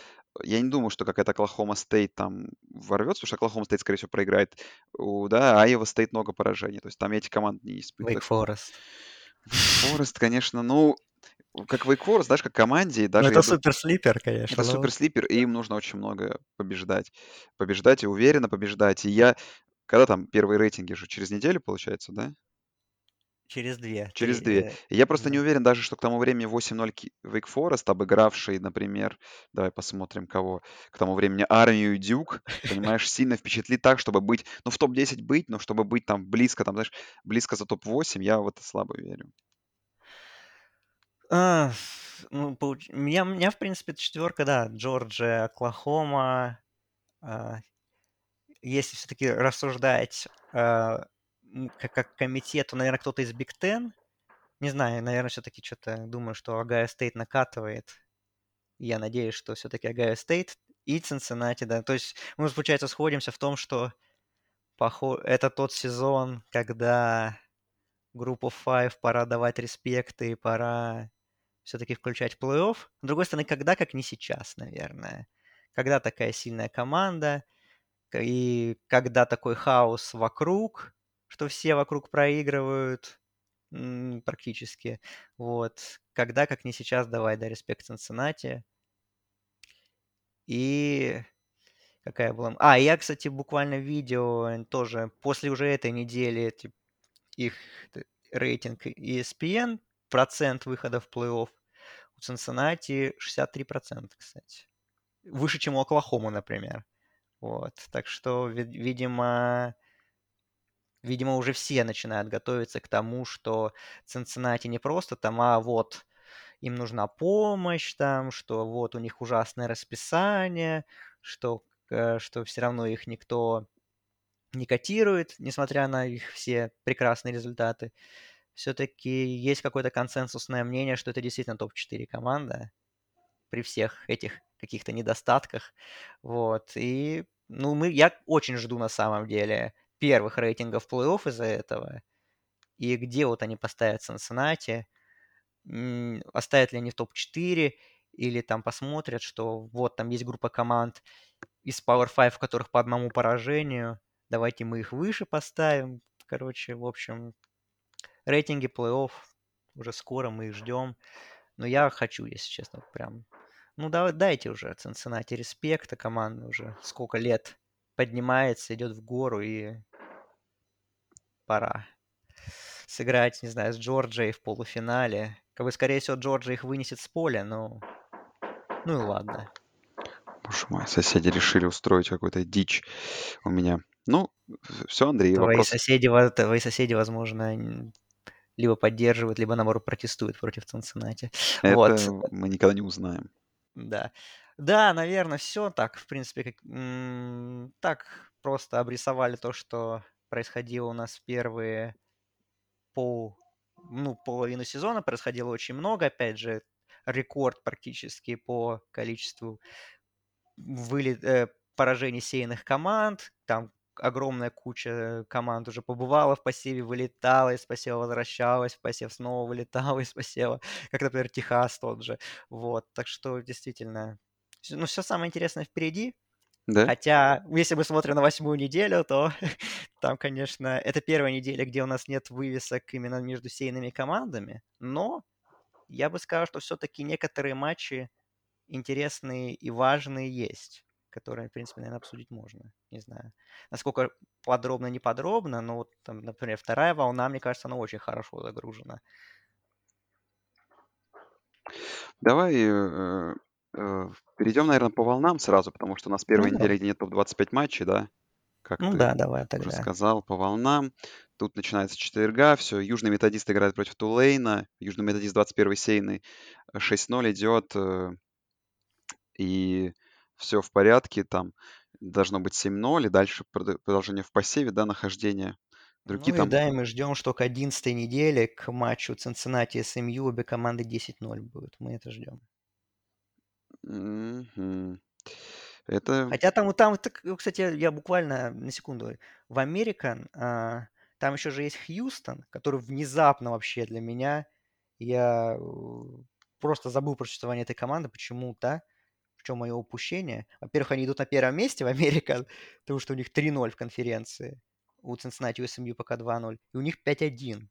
я не думаю, что какая-то Оклахома Стейт там ворвется, потому что Оклахома Стейт, скорее всего, проиграет. У, да, Айова Стейт много поражений. То есть там эти команды не испытываю. Wake Forest. Форест, конечно, ну, как Wake Forest, знаешь, как команде, Ну, даже это я думаю, супер слипер, конечно, это но... супер слипер, и им нужно очень много побеждать. Побеждать и уверенно побеждать. И я Когда там первые рейтинги же через неделю, получается, да? Через две. Через Три, две. э, Я просто не да. уверен даже, что к тому времени 8-0 Ки- Wake Forest, обыгравший, например, давай посмотрим кого, к тому времени армию и Дюк, понимаешь, сильно впечатлит так, чтобы быть, ну, в топ-10 быть, но чтобы быть там близко, там, знаешь, близко за топ-8, я в это слабо верю. А, ну, получ- меня, меня, в принципе, четверка, да, Джорджия, Оклахома. а, если все-таки рассуждать а, как, как комитет, то, наверное, кто-то из Big Ten. Не знаю, наверное, все-таки что-то думаю, что Огайо Стейт накатывает. Я надеюсь, что все-таки Огайо Стейт и Цинциннати, да. То есть мы, получается, сходимся в том, что похо- это тот сезон, когда Group of Five пора давать респект и пора все-таки включать в плей-офф. С другой стороны, когда, как не сейчас, наверное. Когда такая сильная команда, и когда такой хаос вокруг, что все вокруг проигрывают практически. Вот. Когда, как не сейчас, давай, да, респект Цинциннати. И какая была... А, я, кстати, буквально видео тоже после уже этой недели тип, их рейтинг ESPN, процент выхода в плей-офф у Цинциннати 63%, кстати. Выше, чем у Оклахомы, например. Вот. Так что, ви- видимо, видимо, уже все начинают готовиться к тому, что Цинциннати не просто там, а вот им нужна помощь, там, что вот у них ужасное расписание, что, э, что все равно их никто не котирует, несмотря на их все прекрасные результаты. Все-таки есть какое-то консенсусное мнение, что это действительно топ-4 команда при всех этих каких-то недостатках. Вот. И, ну, мы, я очень жду на самом деле первых рейтингов плей-офф из-за этого. И где вот они поставят м, оставят ли они в топ-4, или там посмотрят, что вот там есть группа команд из Power 5, в которых по одному поражению, давайте мы их выше поставим. Короче, в общем, рейтинги плей-офф уже скоро, мы их ждем. Но я хочу, если честно, прям... Ну, да, дайте уже Цинциннати респекта, команда уже сколько лет поднимается, идет в гору, и пора сыграть, не знаю, с Джорджией в полуфинале. Как бы, скорее всего, Джорджия их вынесет с поля, но... Ну и ладно. Боже мой, соседи решили устроить какую-то дичь у меня. Ну, все, Андрей, Твои вопрос. соседи, во- твои соседи, возможно, либо поддерживают, либо, наоборот, протестуют против Цинциннати. Вот, Это мы никогда не узнаем. да. Да, наверное, все так, в принципе, как, м, так просто обрисовали то, что происходило у нас первые пол, ну, половину сезона. Происходило очень много, опять же, рекорд практически по количеству вылет, э, поражений сеянных команд. Там огромная куча команд уже побывала в посеве, вылетала из посева, возвращалась в посев, снова вылетала из посева, как, например, Техас тот же. Вот, так что действительно, ну, все самое интересное впереди. Да? Хотя, если мы смотрим на восьмую неделю, то там, конечно, это первая неделя, где у нас нет вывесок именно между сейными командами, но я бы сказал, что все-таки некоторые матчи интересные и важные есть, которые, в принципе, наверное, обсудить можно. Не знаю, насколько подробно, не подробно, но вот, там, например, вторая волна, мне кажется, она очень хорошо загружена. Давай э, э, перейдем, наверное, по волнам сразу, потому что у нас первая Ну, неделя, где нет топ-25 матчей, да? Как Ну ты да, давай уже тогда. сказал, по волнам. Тут начинается четверга, все, Южный Методист играет против Тулейна, Южный Методист 21 сейный, 6-0 идет, э, и все в порядке, там должно быть 7-0, и дальше прод- продолжение в посеве, да, нахождение. Другие Ну и там да, и мы ждем, что к 11 неделе, к матчу Цинциннати СМЮ, обе команды 10-0 будут. Мы это ждем. Мгм. Это... Хотя там, там, ну, кстати, я буквально на секунду. В Американ а, там еще же есть Хьюстон, который внезапно вообще для меня, я э, просто забыл про существование этой команды почему-то. Чем мое упущение? Во-первых, они идут на первом месте в Американ, потому что у них 3-0 в конференции. У Cincinnati, у SMU пока 2-0. И у них 5-1.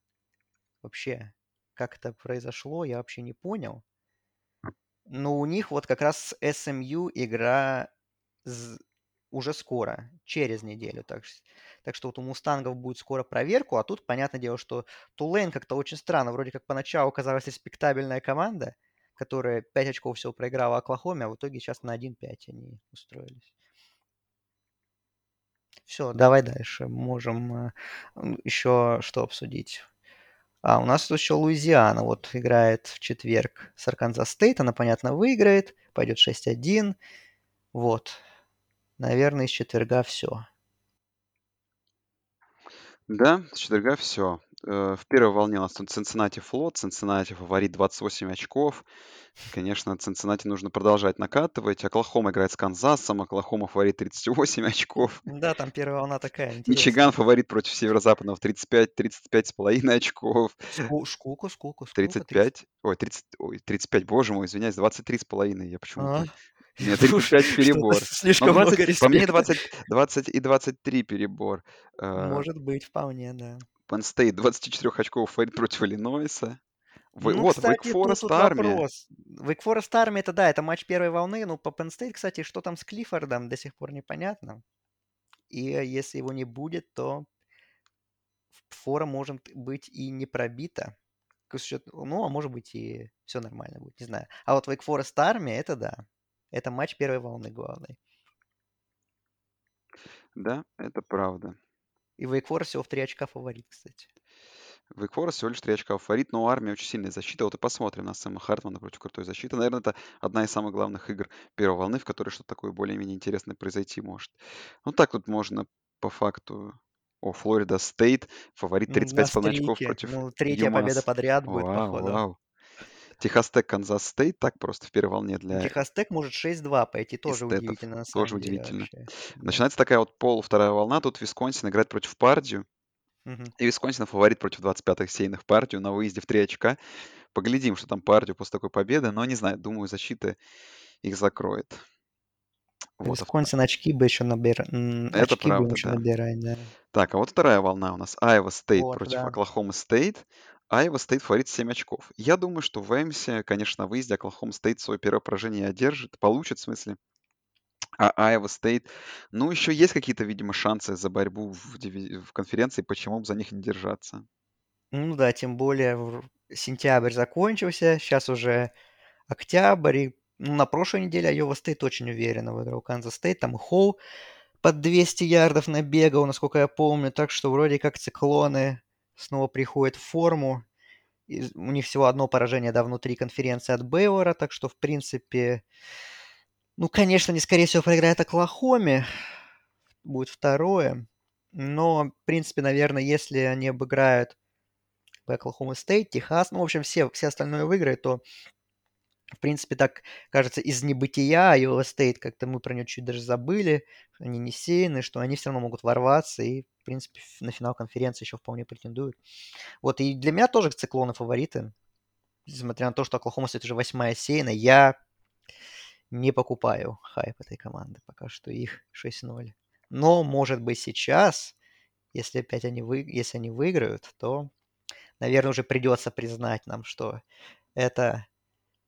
Вообще, как это произошло, я вообще не понял. Но у них вот как раз с SMU игра... уже скоро, через неделю. Так, так что вот у Мустангов будет скоро проверку, а тут, понятное дело, что Тулейн как-то очень странно. Вроде как поначалу казалась респектабельная команда, которая 5 очков всего проиграла Оклахоме, а в итоге сейчас на 1-5 они устроились. Все, давай дальше. Можем э, еще что обсудить. А у нас тут еще Луизиана вот играет в четверг с Арканзас Стейт. Она, понятно, выиграет. Пойдет 6-1. Вот. Наверное, из четверга все. Да, с четверга все. Э, в первой волне у нас Цинциннати флот. Цинциннати фаворит 28 очков. Конечно, Цинциннати нужно продолжать накатывать. Оклахома играет с Канзасом. Оклахома фаворит 38 очков. Да, там первая волна такая интересная. Мичиган фаворит против Северо-Западного 35, 35 с половиной очков. Ску- Сколько, сколько, сколько? 35, ой, 30, ой, 35, боже мой, извиняюсь, 23 с половиной, я почему-то... А? Нет, 35 Что-то перебор. слишком Ну, много 20, по мне респекта. 20, 20 и 23 перебор. Э, Может быть, вполне, да. Penn State 24 очков фаворит против Иллинойса. Вы- Ну, вот, кстати, Wake Forest тут армия. вопрос. Wake Forest Army, это да, это матч первой волны. Ну, по Penn State, кстати, что там с Клиффордом, до сих пор непонятно. И если его не будет, то фора может быть и не пробита. Ну, а может быть и все нормально будет, не знаю. А вот Wake Forest Army, это да. Это матч первой волны главный. Да, это правда. И Forest всего в 3 очка фаворит, кстати. Forest всего лишь 3 очка фаворит, но у армии очень сильная защита. Вот и посмотрим на Сэма Хартмана против крутой защиты. Наверное, это одна из самых главных игр первой волны, в которой что-то такое более-менее интересное произойти может. Ну, так тут можно по факту... О, Флорида Стейт, фаворит Ну, 35 на очков streak е. против Ну, третья победа UMass. подряд будет, Вау, походу. вау. Техас Тек, Канзас Стейт, так просто в первой волне для Техас Тек может 6-2 пойти, тоже эстетов. удивительно на Тоже деле удивительно. вообще. Начинается такая вот пол вторая волна. Тут Висконсин играет против Пердью. Мгм. И Висконсин фаворит против 25-х сеяных Пердью на выезде в 3 очка. Поглядим, что там Пердью после такой победы. Но не знаю, думаю, защита их закроет. Вот. а Висконсин очки бы еще набирать. Это Очки правда, еще да. набирать, да. Так, а вот вторая волна у нас. Айова Стейт Вот, против да. Оклахома Стейт. Айова Стейт фаворит 7 очков. Я думаю, что в Эмсе, конечно, на выезде Оклахома Стейт свое первое поражение одержит, получит в смысле. А Айова Стейт, ну, еще есть какие-то, видимо, шансы за борьбу в, в конференции, почему бы за них не держаться. Ну да, тем более сентябрь закончился, сейчас уже октябрь. И, ну, на прошлой неделе Айова Стейт очень уверенно выиграл Канзас Стейт. Там и Хоу под 200 ярдов набегал, насколько я помню. Так что вроде как циклоны снова приходят в форму. И у них всего одно поражение, да, внутри конференции от Бейвора. Так что, в принципе, ну, конечно, они, скорее всего, проиграют Оклахоме. Будет второе. Но, в принципе, наверное, если они обыграют Оклахома Стейт, Техас, ну, в общем, все, все остальное выиграют, то, в принципе, так кажется, из небытия Iowa State, как-то мы про нее чуть даже забыли, они не сеяны, что они все равно могут ворваться и, в принципе, на финал конференции еще вполне претендуют. Вот, и для меня тоже циклоны фавориты. Несмотря на то, что Оклахома Стейт уже восьмая сеяна, я не покупаю хайп этой команды. Пока что их 6-0. Но, может быть, сейчас, если опять они, вы... если они выиграют, то, наверное, уже придется признать нам, что это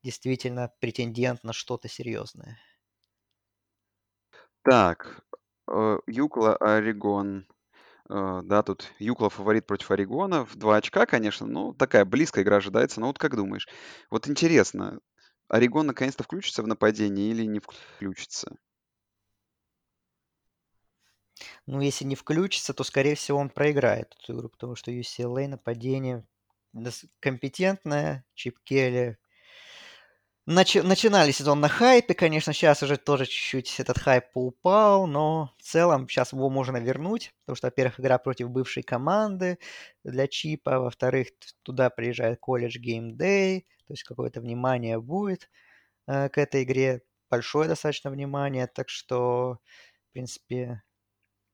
действительно претендент на что-то серьезное. Так, э, Юкла, Орегон. Э, Да, тут Юкла фаворит против Орегона. В 2 очка, конечно, ну, такая близкая игра ожидается. Но вот как думаешь? Вот интересно, Орегон наконец-то включится в нападение или не включится? Ну, если не включится, то, скорее всего, он проиграет эту игру, потому что UCLA нападение компетентное, Чип Келли. Начи- начинали сезон на хайпе, конечно, сейчас уже тоже чуть-чуть этот хайп поупал, но в целом сейчас его можно вернуть, потому что, во-первых, игра против бывшей команды для Чипа, во-вторых, туда приезжает колледж Game Day, то есть какое-то внимание будет э, к этой игре, большое достаточно внимание, так что, в принципе,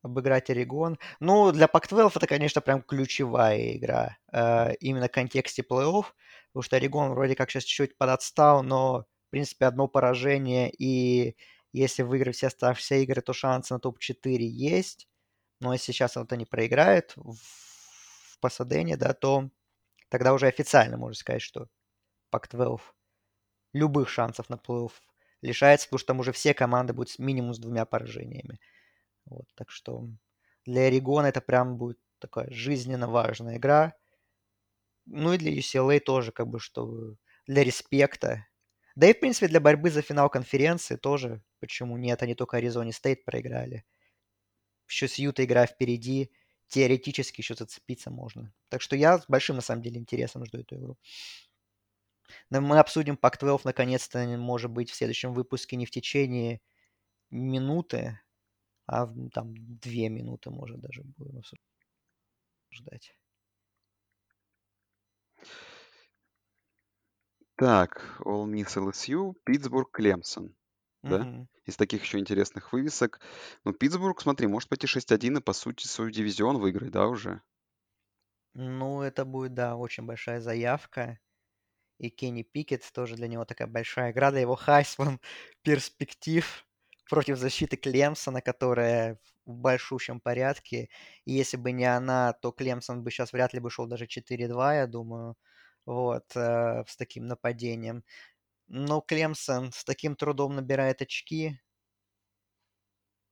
обыграть Орегон. Ну, для Pac-12 это, конечно, прям ключевая игра. э, именно в контексте плей-офф. Потому что Орегон вроде как сейчас чуть-чуть подотстал, но, в принципе, одно поражение. И если выиграть все оставшиеся игры, то шансы на топ-4 есть. Но если сейчас вот они проиграют в, в Пасадене, да, то тогда уже официально можно сказать, что Pac-12 любых шансов на плей-офф лишается, потому что там уже все команды будут с минимум с двумя поражениями. Вот, так что для Орегона это прям будет такая жизненно важная игра. Ну и для UCLA тоже, как бы, что для респекта. Да и, в принципе, для борьбы за финал конференции тоже, почему нет, они только Аризоне Стейт проиграли. Еще с Юта игра впереди, теоретически еще зацепиться можно. Так что я с большим, на самом деле, интересом жду эту игру. Но мы обсудим Пак-12 наконец-то, может быть, в следующем выпуске не в течение минуты, а там две минуты, может, даже будем обсуждать. Так, All Miss LSU, Питтсбург, Клемсон. Да? Мгм. Из таких еще интересных вывесок. Ну, Питтсбург, смотри, может пойти 6-1 и, по сути, свой дивизион выиграть, да, уже? Ну, это будет, да, очень большая заявка. И Кенни Пикет тоже для него такая большая игра, для его Хайсман перспектив против защиты Клемсона, которая в большущем порядке. И если бы не она, то Клемсон бы сейчас вряд ли бы шел даже 4-2, я думаю, вот, э, с таким нападением. Но Клемсон с таким трудом набирает очки.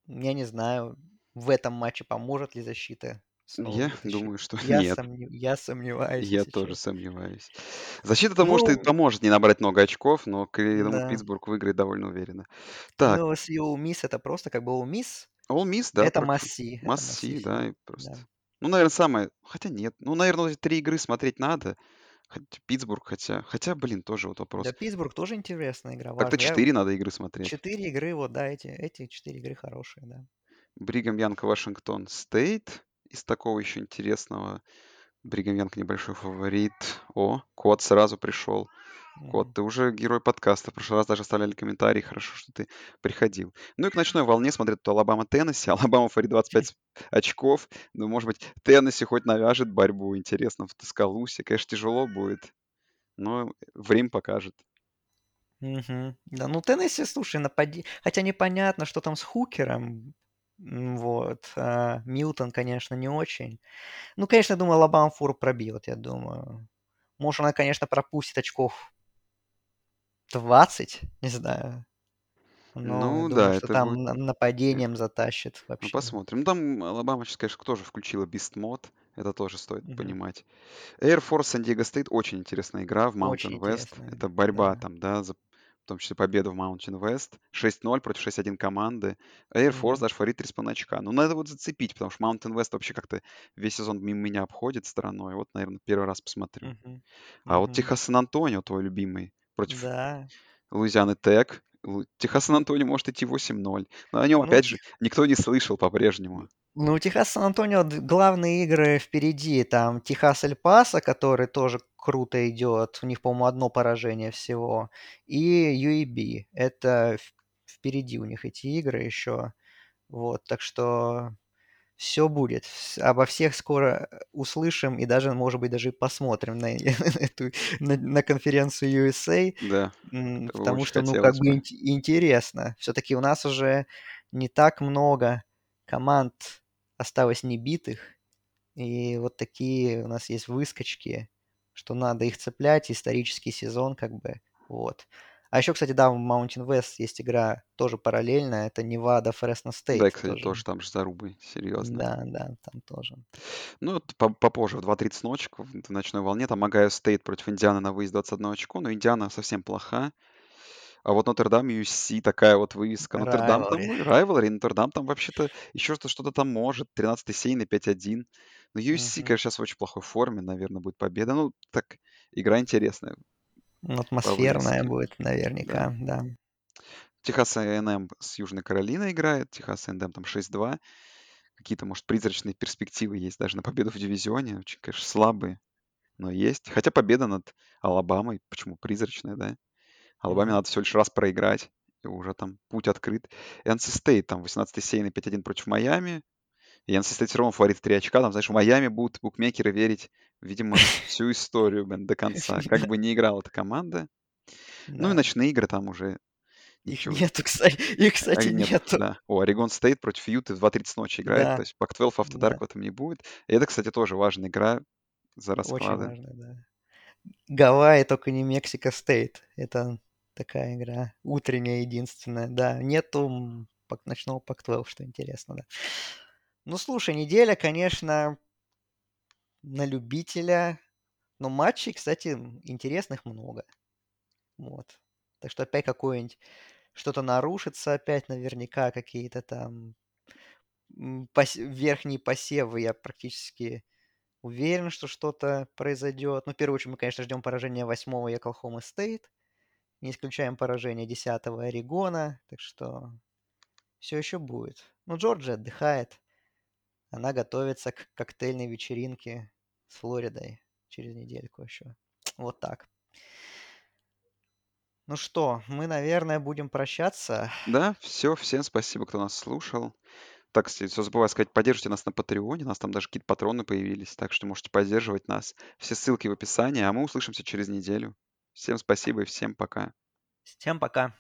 Я не знаю, в этом матче поможет ли защита снова Я вытащить. думаю, что Я, нет. сомне- я сомневаюсь, Я если тоже сомневаюсь. Защита-то, может, и Ну, поможет не набрать много очков, но, я думаю, да. Питтсбург выиграет довольно уверенно. Так, Ну, с Ole Miss это просто как бы Ole Miss. Ole Miss, да, Это масси. Масси, да, и просто... Да. Ну, наверное, самое... Хотя нет. Ну, наверное, эти три игры смотреть надо. Питтсбург, хотя... Хотя, блин, тоже вот Да, вопрос. Питтсбург тоже интересная игра, Так-то. Я- четыре надо игры смотреть. Четыре игры, вот, да, эти, эти четыре игры хорошие, да. Бригам Янг, Вашингтон Стейт. Из такого еще интересного. Бригам Янг небольшой фаворит. О, Кот сразу пришел. Кот, ты уже герой подкаста. В прошлый раз даже оставляли комментарии. Хорошо, что ты приходил. Ну и к ночной волне смотрят тут Алабама Теннесси. Алабама фаворит 25 очков. Ну, может быть, Теннесси хоть навяжет борьбу. Интересно, в Таскалусе. Конечно, тяжело будет. Но время покажет. Мгм. Да, ну Теннесси, слушай, напади... Хотя непонятно, что там с Хукером. Вот. а, Милтон, конечно, не очень. Ну, конечно, я думаю, Алабама фору пробьет, я думаю. Может, она, конечно, пропустит очков 20, не знаю. Но Ну думаю, да, что это там будет... на- нападением затащит Ну, вообще. посмотрим. Ну, там Алабама сейчас, конечно, тоже включила Beast Mode. Это тоже стоит Мгм. понимать. Air Force San Diego State очень интересная игра в Очень Mountain West. интересная. Это борьба Да. там, да, за в том числе победу в Mountain West. 6-0 против 6-1 команды. Air Force даже фаворит 3,5 очка. Ну, надо вот зацепить, потому что Mountain West вообще как-то весь сезон мимо меня обходит стороной. Вот, наверное, первый раз посмотрю. Мгм. А вот Мгм. Техас Сан-Антонио, твой любимый, против Да. Луизианы Тек. Техас Сан-Антонио может идти 8-0. Но о нем, Ну, опять же, никто не слышал по-прежнему. ну, Техас Сан-Антонио главные игры впереди. Там Техас Эль Пасо, который тоже круто идет. У них, по-моему, одно поражение всего. И UAB. Это впереди у них эти игры еще. Вот, так что все будет. Обо всех скоро э, услышим и даже, может быть, даже и посмотрим на, эту, на, на конференцию USA. Да, Потому что, ну, как бы бы. ин- интересно. Все-таки у нас уже не так много команд осталось небитых. И вот такие у нас есть выскочки, что надо их цеплять. Исторический сезон, как бы, вот. А еще, кстати, да, в Mountain West есть игра тоже параллельная. Это Невада Фресно Да, и, Стейт кстати, тоже. тоже там же зарубы, серьезно. Да, да, там тоже. Ну, попозже, в 2.30 ночи, в ночной волне, там Огайо Стейт против Индианы на выезд 21 очко, но Индиана совсем плоха. А вот Нотр-Дам USC такая вот вывеска. Нотр-Дам там, rivalry. Нотр-Дам там вообще-то еще что- что-то там может. 13 сейн и 5-1. Но USC, Мгм. конечно, сейчас в очень плохой форме, наверное, будет победа. Ну, так, игра интересная Атмосферная будет Да. наверняка, да. Техас A&M с Южной Каролиной играет. Техас A&M там 6-2. Какие-то, может, призрачные перспективы есть даже на победу в дивизионе. Очень, конечно, слабые, но есть. Хотя победа над Алабамой, почему призрачная, да? Алабаме надо всего лишь раз проиграть, и уже там путь открыт. NC State там 18 сейн и 5-1 против Майами. И NC State все равно фаворит в 3 очка. Там, знаешь, в Майами будут букмекеры верить, видимо, всю историю, блин, до конца. Как бы не играла эта команда. Ну и ночные игры там уже Их нету, кстати. Их, А, кстати, нет, нету. да. О, Орегон Стейт против Юты в 2.30 ночи играет. То Да, есть Pac-12 After да. В этом не будет. И это, кстати, тоже важная игра за Очень расклады. важно, да. Гавайи, Нью-Мексико Стейт. Это такая игра. Утренняя единственная. Да, нету ночного Pac-12, что интересно, да. Ну, слушай, неделя, конечно, на любителя. Но матчей, кстати, интересных много. Вот. Так что опять какое-нибудь что-то нарушится, опять наверняка какие-то там пос... верхние посевы. Я практически уверен, что что-то произойдет. Ну, в первую очередь, мы, конечно, ждем поражения восьмого Оклахома Стейт. Не исключаем поражение десятого Орегона. Так что все еще будет. Ну, Джорджия отдыхает. Она готовится к коктейльной вечеринке с Флоридой через недельку еще. Вот так. Ну что, мы, наверное, будем прощаться. Да, все, всем спасибо, кто нас слушал. Так, кстати, все забываю сказать, поддержите нас на Патреоне, у нас там даже какие-то патроны появились, так что можете поддерживать нас. Все ссылки в описании, а мы услышимся через неделю. Всем спасибо и всем пока. Всем пока.